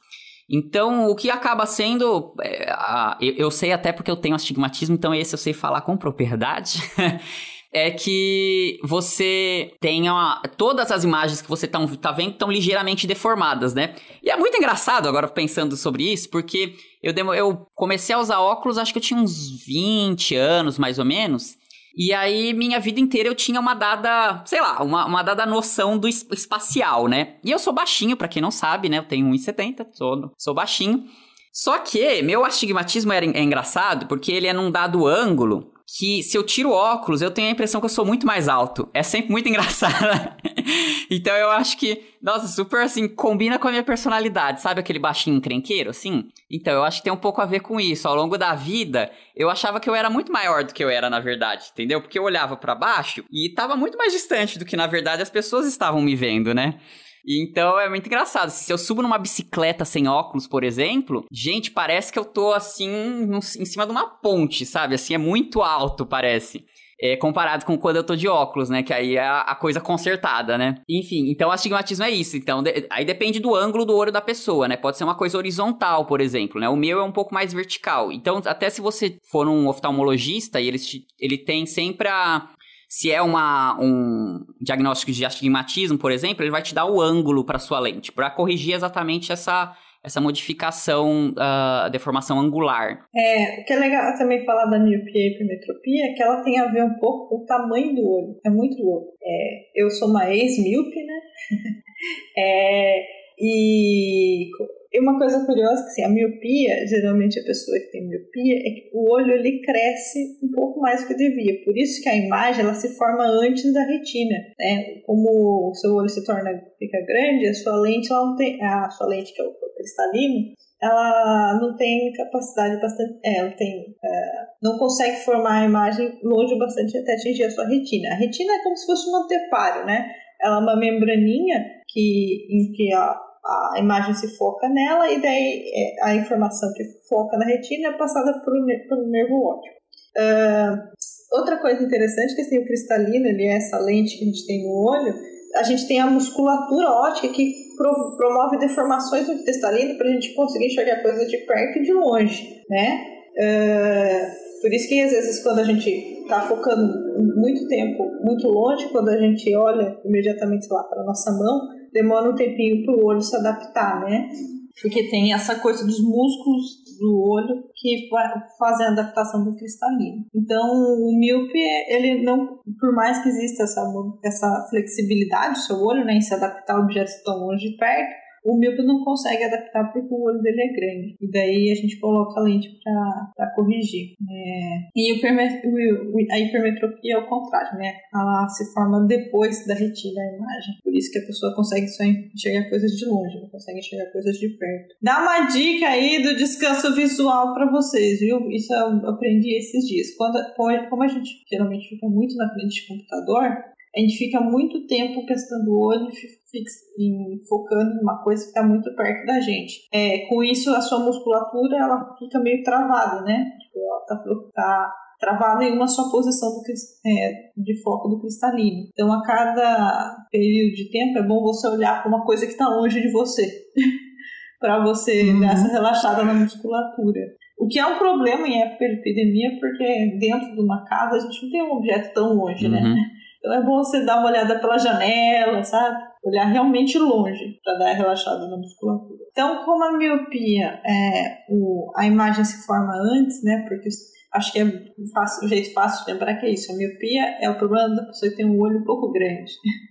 Então, o que acaba sendo. É, eu, sei até porque eu tenho astigmatismo, então esse eu sei falar com propriedade. [LAUGHS] é que você tenha. Todas as imagens que você tá, tá vendo estão ligeiramente deformadas, né? E é muito engraçado agora pensando sobre isso, porque eu, eu comecei a usar óculos, acho que eu tinha uns 20 anos mais ou menos. E aí, minha vida inteira eu tinha uma dada, sei lá, uma, uma dada noção do espacial, né? E eu sou baixinho, para quem não sabe, né? Eu tenho 1,70, sou, sou baixinho. Só que meu astigmatismo era, é engraçado porque ele é num dado ângulo que se eu tiro óculos, eu tenho a impressão que eu sou muito mais alto. É sempre muito [LAUGHS] engraçado. então eu acho que, nossa, super assim, combina com a minha personalidade, sabe aquele baixinho encrenqueiro, assim? Então eu acho que tem um pouco a ver com isso. Ao longo da vida, eu achava que eu era muito maior do que eu era na verdade, entendeu? Porque eu olhava para baixo e tava muito mais distante do que na verdade as pessoas estavam me vendo, né? Então é muito engraçado. Se eu subo numa bicicleta sem óculos, por exemplo, gente, parece que eu tô assim em cima de uma ponte, sabe? Assim, é muito alto, parece. É, comparado com quando eu tô de óculos, né? Que aí é a, a coisa consertada, né? Enfim, então astigmatismo é isso. Então, de, aí depende do ângulo do olho da pessoa, né? Pode ser uma coisa horizontal, por exemplo, né? O meu é um pouco mais vertical. Então, até se você for um oftalmologista e ele, ele tem sempre a, se é uma, um diagnóstico de astigmatismo, por exemplo, ele vai te dar o ângulo para sua lente, para corrigir exatamente essa, essa modificação, uh, deformação angular. É, o que é legal também falar da miopia e hipermetropia é que ela tem a ver um pouco com o tamanho do olho. É muito louco. É, eu sou uma ex-míope, né? [LAUGHS] é, e e uma coisa curiosa que assim, a miopia, geralmente a pessoa que tem miopia, é que o olho ele cresce um pouco mais do que devia. Por isso que a imagem ela se forma antes da retina, né? Como o seu olho se torna fica grande, a sua lente ela não tem, a sua lente que é o cristalino, ela não tem capacidade bastante, é, ela tem, é, não consegue formar a imagem longe o bastante até atingir a sua retina. A retina é como se fosse um antepário, né? Ela é uma membraninha que, em que a, a imagem se foca nela e daí é, a informação que foca na retina é passada para o nervo óptico. Uh, outra coisa interessante é que assim, o cristalino, ele é essa lente que a gente tem no olho, a gente tem a musculatura óptica que promove deformações no cristalino para a gente conseguir enxergar coisas de perto e de longe, né? Uh, por isso que às vezes quando a gente está focando muito tempo muito longe, quando a gente olha imediatamente lá para nossa mão, demora um tempinho para o olho se adaptar, né? Porque tem essa coisa dos músculos do olho que fazem a adaptação do cristalino. Então, o míope, ele não, por mais que exista essa, essa flexibilidade do seu olho, né, em se adaptar a objetos tão longe de perto, o míope não consegue adaptar porque o olho dele é grande. E daí a gente coloca a lente para corrigir. É... E a hipermetropia é o contrário, né? Ela se forma depois da retina da imagem. Por isso que a pessoa consegue só enxergar coisas de longe, não consegue enxergar coisas de perto. Dá uma dica aí do descanso visual para vocês, viu? Isso eu aprendi esses dias. Quando, como a gente geralmente fica muito na frente de computador, a gente fica muito tempo prestando o olho e focando em uma coisa que está muito perto da gente. É, com isso, a sua musculatura ela fica meio travada, né? Tipo, ela tá, tá travada em uma só posição do, é, de foco do cristalino. Então, a cada período de tempo, é bom você olhar para uma coisa que está longe de você, [LAUGHS] para você uhum. dar essa relaxada na musculatura. O que é um problema em época de epidemia, porque dentro de uma casa a gente não tem um objeto tão longe, né? uhum. né? Então é bom você dar uma olhada pela janela, sabe? Olhar realmente longe para dar relaxada na musculatura. Então, como a miopia, é, o, a imagem se forma antes, né? Porque acho que é fácil, um jeito fácil de lembrar que é isso. A miopia é o problema da pessoa que tem um olho um pouco grande. [LAUGHS]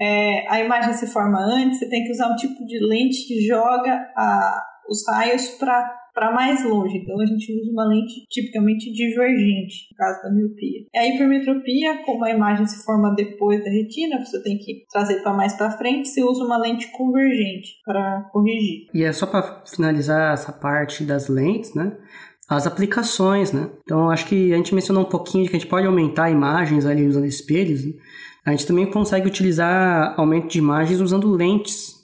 É, a imagem se forma antes, você tem que usar um tipo de lente que joga a, os raios para mais longe. Então a gente usa uma lente tipicamente divergente, no caso da miopia. A hipermetropia, como a imagem se forma depois da retina, você tem que trazer para mais para frente, você usa uma lente convergente para corrigir. E é só para finalizar essa parte das lentes, né? as aplicações, né? Então, acho que a gente mencionou um pouquinho de que a gente pode aumentar imagens ali usando espelhos. Né? A gente também consegue utilizar aumento de imagens usando lentes.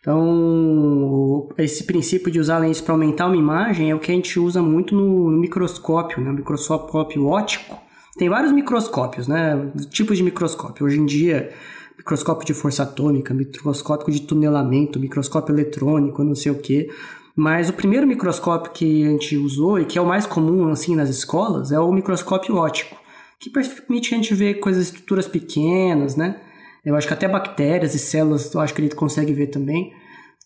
Então, esse princípio de usar lentes para aumentar uma imagem é o que a gente usa muito no, microscópio, né? microscópio óptico. Tem vários microscópios, né? Tipos de microscópio. Hoje em dia, microscópio de força atômica, microscópio de tunelamento, microscópio eletrônico, não sei o que. Mas o primeiro microscópio que a gente usou e que é o mais comum assim nas escolas é o microscópio óptico, que permite a gente ver coisas, estruturas pequenas, né? Eu acho que até bactérias e células, eu acho que ele consegue ver também.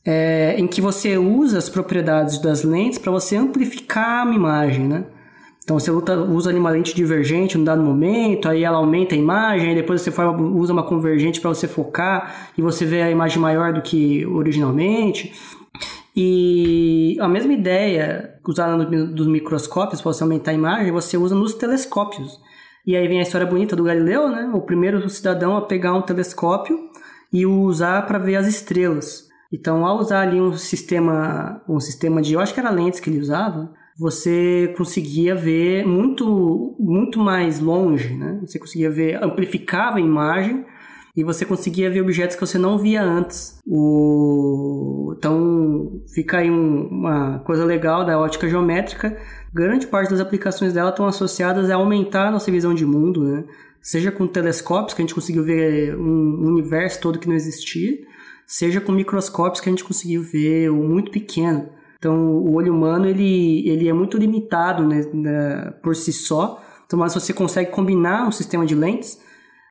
É, em que você usa as propriedades das lentes para você amplificar uma imagem, né? Então você usa uma lente divergente num dado momento, aí ela aumenta a imagem, aí depois você usa uma convergente para você focar e você vê a imagem maior do que originalmente. E a mesma ideia usada no, dos microscópios para você aumentar a imagem, você usa nos telescópios. E aí vem a história bonita do Galileu, né? O primeiro cidadão a pegar um telescópio e o usar para ver as estrelas. Então, ao usar ali um sistema, um sistema de, eu acho que era lentes que ele usava, você conseguia ver muito, muito mais longe, né? Você conseguia ver, amplificava a imagem e você conseguia ver objetos que você não via antes. O... Então fica aí um, uma coisa legal da ótica geométrica. Grande parte das aplicações dela estão associadas a aumentar a nossa visão de mundo, né? seja com telescópios, que a gente conseguiu ver um universo todo que não existia, seja com microscópios que a gente conseguiu ver o muito pequeno. Então, o olho humano ele, ele é muito limitado né, por si só. Então, mas você consegue combinar um sistema de lentes,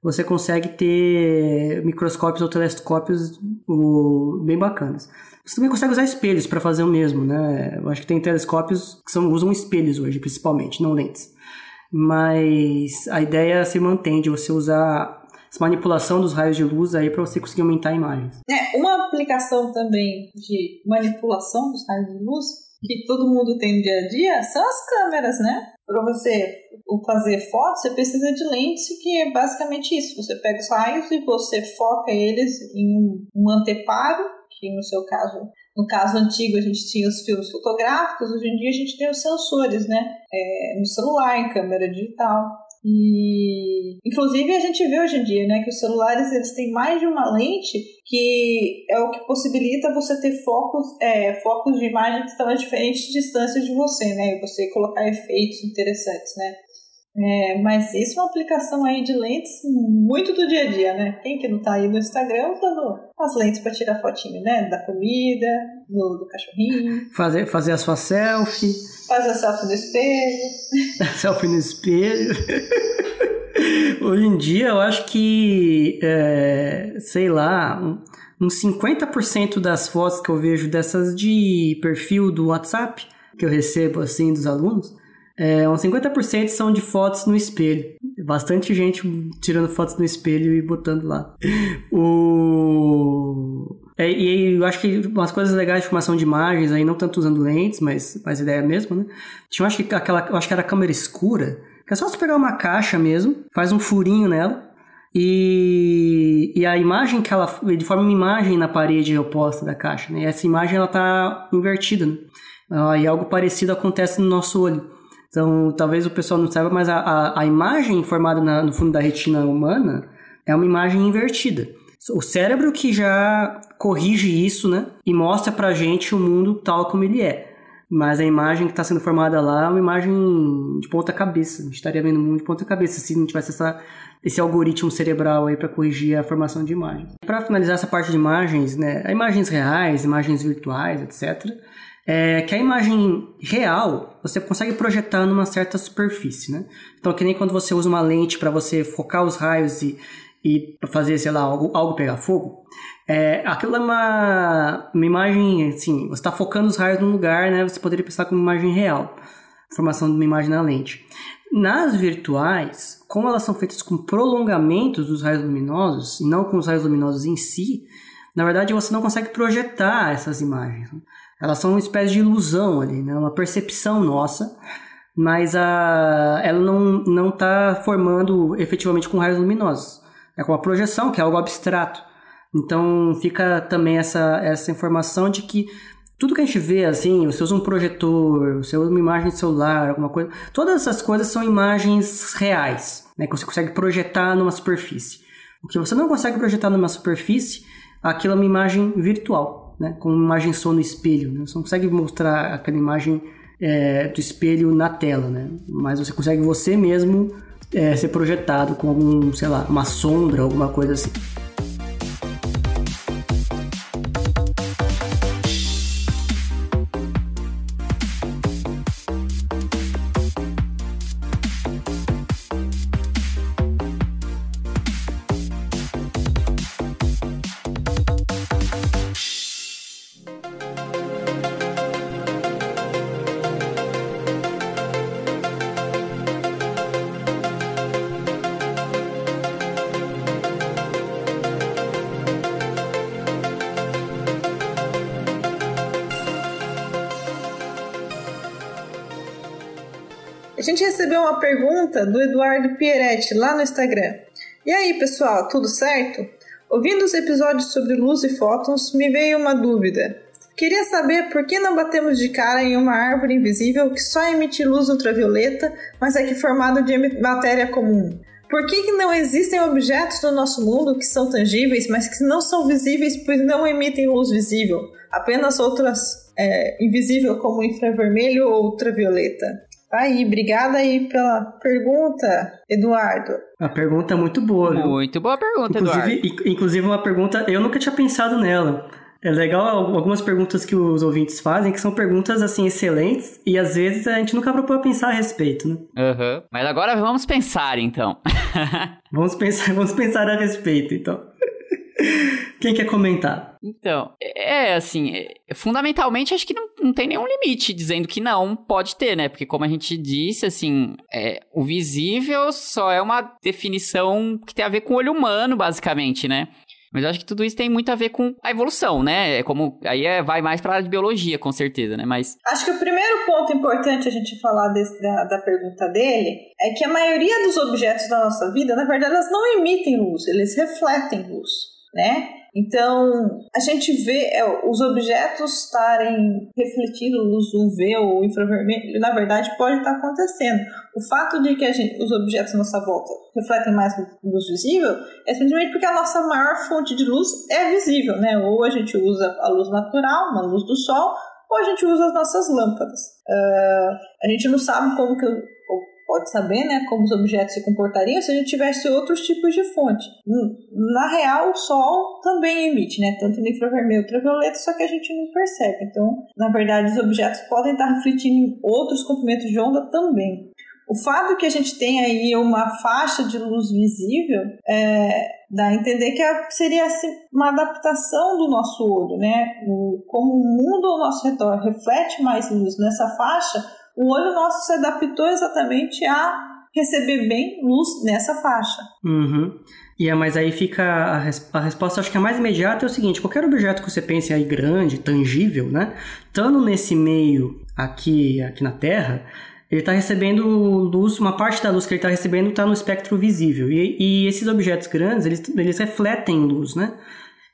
você consegue ter microscópios ou telescópios bem bacanas. Você também consegue usar espelhos para fazer o mesmo, né? Eu acho que tem telescópios que são, usam espelhos hoje, principalmente, não lentes. Mas a ideia se mantém de você usar essa manipulação dos raios de luz aí para você conseguir aumentar a imagem. É, uma aplicação também de manipulação dos raios de luz que todo mundo tem no dia a dia são as câmeras, né? Para você fazer fotos, você precisa de lentes, que é basicamente isso. Você pega os raios e você foca eles em um anteparo, que no seu caso, no caso antigo a gente tinha os filmes fotográficos, hoje em dia a gente tem os sensores, né? É, no celular, em câmera digital. E inclusive a gente vê hoje em dia, né, que os celulares eles têm mais de uma lente que é o que possibilita você ter focos, é, focos de imagem que estão a diferentes distâncias de você, né, e você colocar efeitos interessantes, né. É, mas isso é uma aplicação aí de lentes muito do dia a dia, né? Quem que não tá aí no Instagram usando as lentes para tirar fotinho, né? Da comida, do, do cachorrinho. Fazer, fazer a sua selfie. Fazer a selfie no espelho. [LAUGHS] selfie no espelho. Hoje em dia eu acho que, é, sei lá, uns 50% das fotos que eu vejo dessas de perfil do WhatsApp que eu recebo assim dos alunos é, uns 50% são de fotos no espelho. Bastante gente tirando fotos no espelho e botando lá. [LAUGHS] O... É, e eu acho que umas coisas legais de formação de imagens aí, não tanto usando lentes, mas, mas ideia a mesma, né? Tinha, acho que aquela, acho que era câmera escura, que é só você pegar uma caixa mesmo, faz um furinho nela, e, e a imagem que ela. Ele forma uma imagem na parede oposta da caixa, né? E essa imagem ela tá invertida, né? Ah, e algo parecido acontece no nosso olho. Então, talvez o pessoal não saiba, mas a, a, a imagem formada na, no fundo da retina humana é uma imagem invertida. O cérebro que já corrige isso, né? E mostra pra gente o mundo tal como ele é. Mas a imagem que está sendo formada lá é uma imagem de ponta cabeça. A gente estaria vendo o mundo de ponta cabeça se não tivesse essa, esse algoritmo cerebral aí para corrigir a formação de imagens. Para finalizar essa parte de imagens, né? Imagens reais, imagens virtuais, etc é que a imagem real você consegue projetar numa certa superfície, né? Então, que nem quando você usa uma lente para você focar os raios e, e fazer, sei lá, algo, algo pegar fogo, é, aquilo é uma, uma imagem, assim, você está focando os raios num lugar, né? Você poderia pensar como uma imagem real, formação de uma imagem na lente. Nas virtuais, como elas são feitas com prolongamentos dos raios luminosos e não com os raios luminosos em si, na verdade você não consegue projetar essas imagens. Né? Elas são uma espécie de ilusão ali, né? Uma percepção nossa, mas a, ela não não está formando efetivamente com raios luminosos. É com a projeção, que é algo abstrato. Então fica também essa, essa informação de que tudo que a gente vê, assim, você usa um projetor, você usa uma imagem de celular, alguma coisa, todas essas coisas são imagens reais, né, que você consegue projetar numa superfície. O que você não consegue projetar numa superfície, aquilo é uma imagem virtual, né, como uma imagem só no espelho. Né? Você não consegue mostrar aquela imagem é, do espelho na tela, né, mas você consegue você mesmo é, ser projetado com algum, sei lá, uma sombra, alguma coisa assim. Uma pergunta do Eduardo Pieretti lá no Instagram. E aí, pessoal, tudo certo? Ouvindo os episódios sobre luz e fótons, me veio uma dúvida. Queria saber por que não batemos de cara em uma árvore invisível que só emite luz ultravioleta, mas é que formada de matéria comum. Por que, que não existem objetos no nosso mundo que são tangíveis, mas que não são visíveis pois não emitem luz visível? Apenas outras é, invisível como infravermelho ou ultravioleta. Tá aí, obrigada aí pela pergunta, Eduardo. A pergunta é muito boa, viu? Muito boa pergunta, inclusive, Eduardo. Inclusive uma pergunta, eu nunca tinha pensado nela. É legal algumas perguntas que os ouvintes fazem, que são perguntas, assim, excelentes, e às vezes a gente nunca propõe pensar a respeito, né? Uhum. Mas agora vamos pensar, então. [LAUGHS] vamos, pensar, [LAUGHS] vamos pensar a respeito, então. Quem quer comentar? Então, é assim, é, fundamentalmente acho que não, não tem nenhum limite dizendo que não pode ter, né? Porque como a gente disse, assim, é, o visível só é uma definição que tem a ver com o olho humano, basicamente, né? Mas eu acho que tudo isso tem muito a ver com a evolução, né? É como aí é, vai mais para a área de biologia, com certeza, né? Mas acho que o primeiro ponto importante a gente falar desse, da, da pergunta dele é que a maioria dos objetos da nossa vida, na verdade, elas não emitem luz, eles refletem luz, né? Então, a gente vê é, os objetos estarem refletindo luz UV ou infravermelho, na verdade, pode estar acontecendo. O fato de que gente, os objetos à nossa volta refletem mais luz visível é simplesmente porque a nossa maior fonte de luz é visível, né? Ou a gente usa a luz natural, uma luz do sol, ou a gente usa as nossas lâmpadas. Uh, a gente não sabe como que pode saber né, como os objetos se comportariam se a gente tivesse outros tipos de fonte. Na real, o Sol também emite, né, tanto no infravermelho quanto ultravioleta, só que a gente não percebe. Então, na verdade, os objetos podem estar refletindo outros comprimentos de onda também. O fato que a gente tem aí uma faixa de luz visível é, dá a entender que seria assim, uma adaptação do nosso olho, né? O, como o mundo ao nosso redor reflete mais luz nessa faixa, o olho nosso se adaptou exatamente a receber bem luz nessa faixa. Uhum. E é, mas aí fica a, res, a resposta, acho que a mais imediata é o seguinte: qualquer objeto que você pense aí grande, tangível, né? Estando nesse meio aqui, aqui na Terra, ele está recebendo luz, uma parte da luz que ele está recebendo está no espectro visível. E, e, esses objetos grandes, eles, eles refletem luz, né?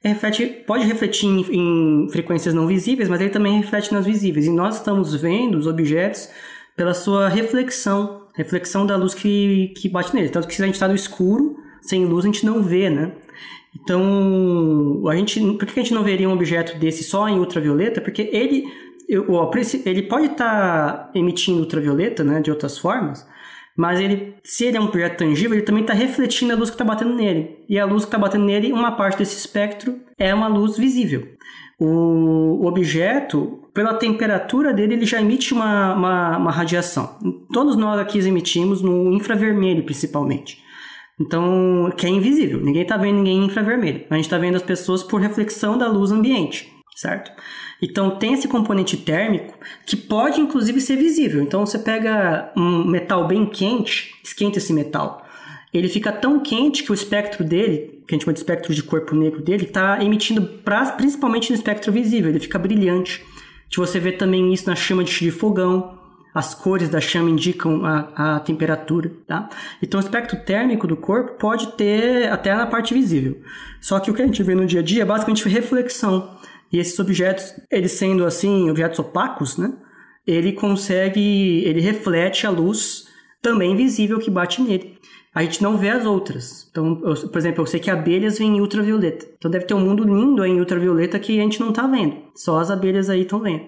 Reflete, pode refletir em, em, frequências não visíveis, mas ele também reflete nas visíveis. E nós estamos vendo os objetos pela sua reflexão, reflexão da luz que, que bate nele. Tanto que se a gente está no escuro, sem luz, a gente não vê, né? Então, a gente, por que a gente não veria um objeto desse só em ultravioleta? Porque ele, ele pode estar tá emitindo ultravioleta, né, de outras formas, mas ele, se ele é um objeto tangível, ele também está refletindo a luz que está batendo nele. E a luz que está batendo nele, uma parte desse espectro é uma luz visível. O, o objeto, pela temperatura dele, ele já emite uma, uma, uma radiação. Todos nós aqui emitimos no infravermelho, principalmente. Então, que é invisível. Ninguém está vendo ninguém em infravermelho. A gente está vendo as pessoas por reflexão da luz ambiente, certo? Então tem esse componente térmico que pode inclusive ser visível. Então você pega um metal bem quente, esquenta esse metal. Ele fica tão quente que o espectro dele, que a gente chama de espectro de corpo negro dele, está emitindo pra, principalmente no espectro visível. Ele fica brilhante. Você vê também isso na chama de fogão, as cores da chama indicam a, a temperatura, tá? Então o espectro térmico do corpo pode ter até na parte visível. Só que o que a gente vê no dia a dia é basicamente reflexão. E esses objetos, eles sendo assim, objetos opacos, né? Ele consegue, ele reflete a luz também visível que bate nele. A gente não vê as outras. Então, eu, por exemplo, eu sei que abelhas vêm em ultravioleta. Então deve ter um mundo lindo aí em ultravioleta que a gente não tá vendo. Só as abelhas aí estão vendo.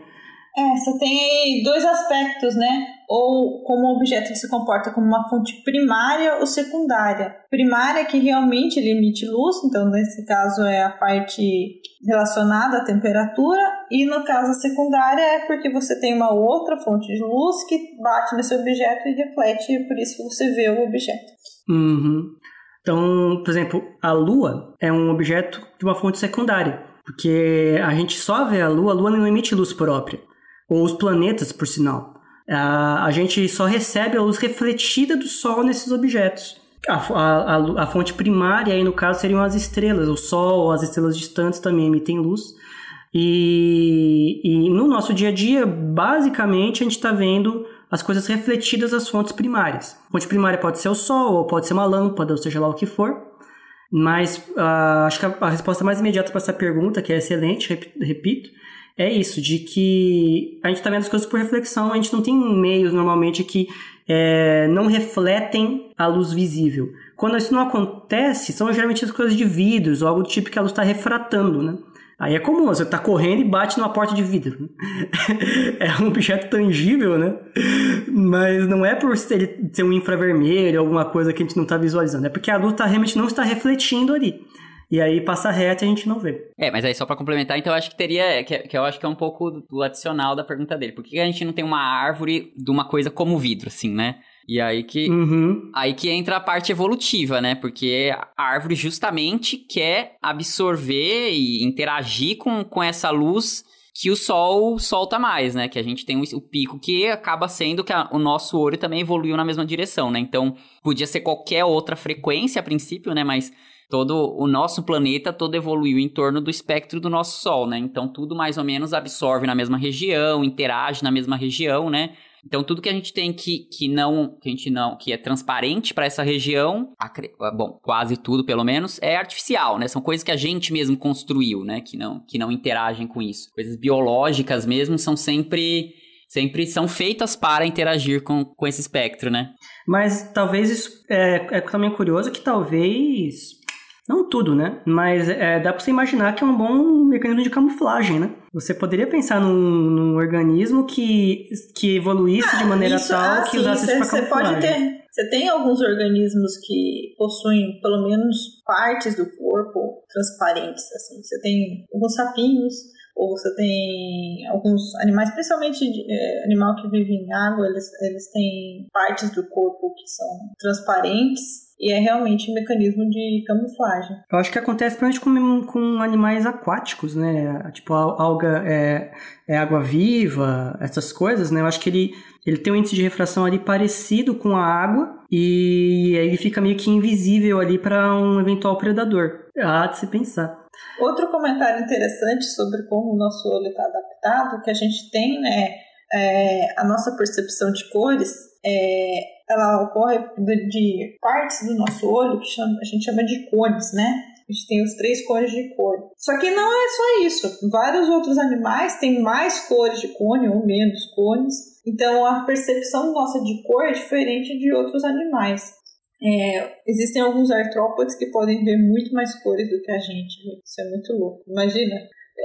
É, você tem aí dois aspectos, né? Ou como o objeto se comporta como uma fonte primária ou secundária. Primária que realmente ele emite luz, então nesse caso é a parte relacionada à temperatura, e no caso a secundária é porque você tem uma outra fonte de luz que bate nesse objeto e reflete, e por isso você vê o objeto. Uhum. Então, por exemplo, a Lua é um objeto de uma fonte secundária, porque a gente só vê a Lua, a Lua não emite luz própria ou os planetas, por sinal. A, gente só recebe a luz refletida do Sol nesses objetos. A, a, a, fonte primária, aí no caso, seriam as estrelas. O Sol, as estrelas distantes também emitem luz. E, e no nosso dia a dia, basicamente, a gente está vendo as coisas refletidas das fontes primárias. A fonte primária pode ser o Sol, ou pode ser uma lâmpada, ou seja lá o que for. Mas uh, acho que a, a resposta mais imediata para essa pergunta, que é excelente, repito, é isso, de que a gente está vendo as coisas por reflexão, a gente não tem meios normalmente que é, não refletem a luz visível. Quando isso não acontece, são geralmente as coisas de vidros algo do tipo que a luz está refratando, né? Aí é comum, você está correndo e bate numa porta de vidro. Né? [LAUGHS] é um objeto tangível, né? Mas não é por ele ser um infravermelho, alguma coisa que a gente não está visualizando. É porque a luz tá, realmente não está refletindo ali. E aí passa reto e a gente não vê. É, mas aí só para complementar, então eu acho que teria, que, que, eu acho que é um pouco do adicional da pergunta dele. Por que a gente não tem uma árvore de uma coisa como vidro, assim, né? E aí que, uhum. aí que entra a parte evolutiva, né? Porque a árvore justamente quer absorver e interagir com, com essa luz que o sol solta mais, né? Que a gente tem o, o pico que acaba sendo que a, o nosso olho também evoluiu na mesma direção, né? Então, podia ser qualquer outra frequência a princípio, né? Mas todo o nosso planeta todo evoluiu em torno do espectro do nosso Sol, né? Então tudo mais ou menos absorve na mesma região, interage na mesma região, né? Então tudo que a gente tem que, que não que a gente não que é transparente para essa região, bom, quase tudo pelo menos é artificial, né? São coisas que a gente mesmo construiu, né? Que não que não interagem com isso. Coisas biológicas mesmo são sempre sempre são feitas para interagir com, com esse espectro, né? Mas talvez isso é, é também curioso que talvez não tudo, né? Mas é, dá para você imaginar que é um bom mecanismo de camuflagem, né? Você poderia pensar num, num organismo que, que evoluísse ah, de maneira isso, tal ah, que sim, usasse isso para camuflagem. Pode ter. Você tem alguns organismos que possuem pelo menos partes do corpo transparentes, assim. Você tem alguns sapinhos, ou você tem alguns animais, principalmente é, animal que vive em água, eles, eles têm partes do corpo que são transparentes e é realmente um mecanismo de camuflagem. Eu acho que acontece principalmente com, com animais aquáticos, né? Tipo, a alga é, é água viva, essas coisas, né? Eu acho que ele, ele tem um índice de refração ali parecido com a água e aí ele fica meio que invisível ali para um eventual predador. Há de se pensar. Outro comentário interessante sobre como o nosso olho está adaptado, que a gente tem, né? É, a nossa percepção de cores é, ela ocorre de partes do nosso olho que chama, a gente chama de cores, né? A gente tem os três cores de cor. Só que não é só isso. Vários outros animais têm mais cores de cone ou menos cores. Então a percepção nossa de cor é diferente de outros animais. É, existem alguns artrópodes que podem ver muito mais cores do que a gente. Isso é muito louco. Imagina.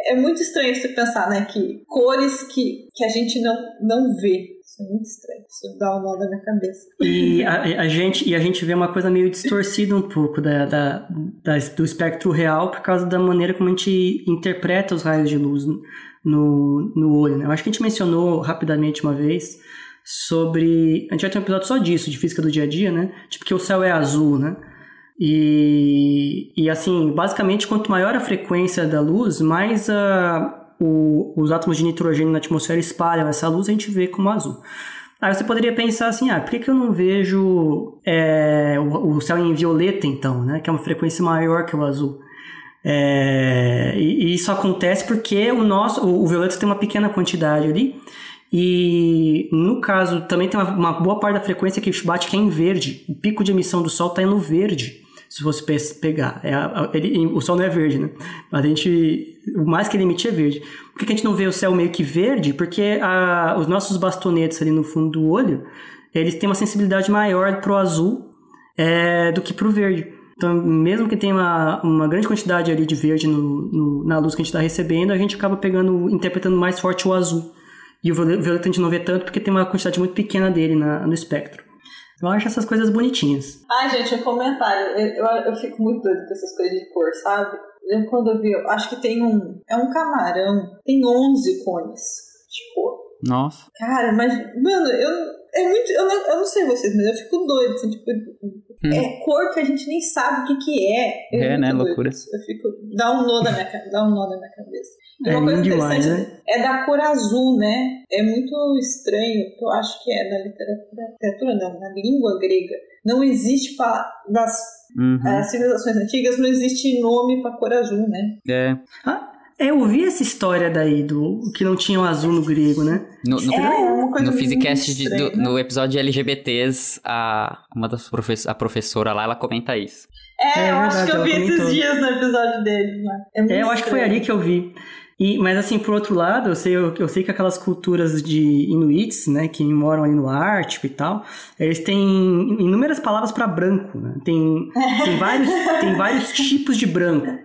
É muito estranho você pensar, né, que cores que, que a gente não, não vê isso é muito estranho. Isso dá um nó na minha cabeça. E a, a, gente, e a gente vê uma coisa meio distorcida um pouco da, da, da, do espectro real por causa da maneira como a gente interpreta os raios de luz no, no olho. Né? Eu acho que a gente mencionou rapidamente uma vez sobre. A gente vai ter um episódio só disso, de física do dia a dia, né? Tipo que o céu é azul, né? E, e assim, basicamente, quanto maior a frequência da luz, mais a o, os átomos de nitrogênio na atmosfera espalham essa luz, a gente vê como azul. Aí você poderia pensar assim, ah, por que, que eu não vejo é, o, o, céu em violeta então, né? Que é uma frequência maior que o azul. É, e, e, isso acontece porque o nosso, o, o violeta tem uma pequena quantidade ali. E no caso, também tem uma, uma boa parte da frequência que bate que é em verde. O pico de emissão do Sol está no verde se você pegar. É, ele, o Sol não é verde, né? A gente, o mais que ele emite é verde. Por que a gente não vê o céu meio que verde? Porque a, os nossos bastonetes ali no fundo do olho, eles têm uma sensibilidade maior pro azul é, do que pro verde. Então, mesmo que tenha uma, uma grande quantidade ali de verde no, no, na luz que a gente está recebendo, a gente acaba pegando, interpretando mais forte o azul. E o violeta a gente não vê tanto porque tem uma quantidade muito pequena dele na, no espectro. Eu acho essas coisas bonitinhas. Ai, gente, um comentário. Eu, eu, eu fico muito doido com essas coisas de cor, sabe? Eu, quando eu vi, eu acho que tem um. É um camarão. Tem 11 cones de cor. Nossa. Cara, mas. Mano, eu. É muito. Eu não, eu não sei vocês, mas eu fico doido. Assim, tipo, hum. É cor que a gente nem sabe o que, que é. É, é né? Doido. Loucura. Eu fico. Dá um nó na minha, dá um nó na minha cabeça. E é uma coisa interessante demais, né? é da cor azul, né? É muito estranho, eu acho que é da literatura, literatura não, na língua grega. Não existe para das uhum. uh, civilizações antigas, não existe nome para cor azul, né? É. Ah, é, eu ouvi essa história daí do que não tinha o um azul no grego, né? No, no, é, no Physicast, de, do, no episódio de LGBTs, a, uma das a professora lá, ela comenta isso. É, é eu verdade, acho que eu vi comentou. esses dias no episódio dele. Né? É, é eu acho que foi ali que eu vi. E, mas assim, por outro lado, eu sei, eu, eu, sei que aquelas culturas de Inuits, né, que moram ali no Ártico e tal, eles têm inúmeras palavras para branco, né? Tem, [LAUGHS] tem, vários, tem vários tipos de branco.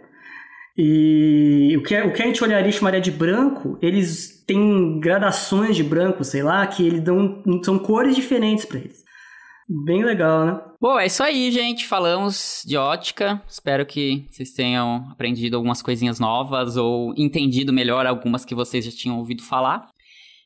E o que, o que a gente olharia e chamaria de branco, eles têm gradações de branco, sei lá, que eles dão. são cores diferentes para eles. Bem legal, né? Bom, é isso aí, gente. Falamos de ótica. Espero que vocês tenham aprendido algumas coisinhas novas ou entendido melhor algumas que vocês já tinham ouvido falar.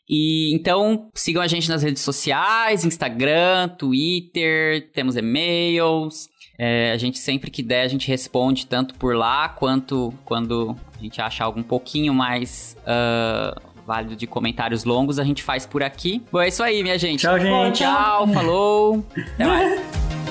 E então sigam a gente nas redes sociais, Instagram, Twitter, temos e-mails. É, a gente sempre que der, a gente responde tanto por lá quanto quando a gente acha algo um pouquinho mais uh, válido de comentários longos, a gente faz por aqui. Bom, é isso aí, minha gente. Tchau, gente. Bom, tchau, falou. Até [LAUGHS] mais.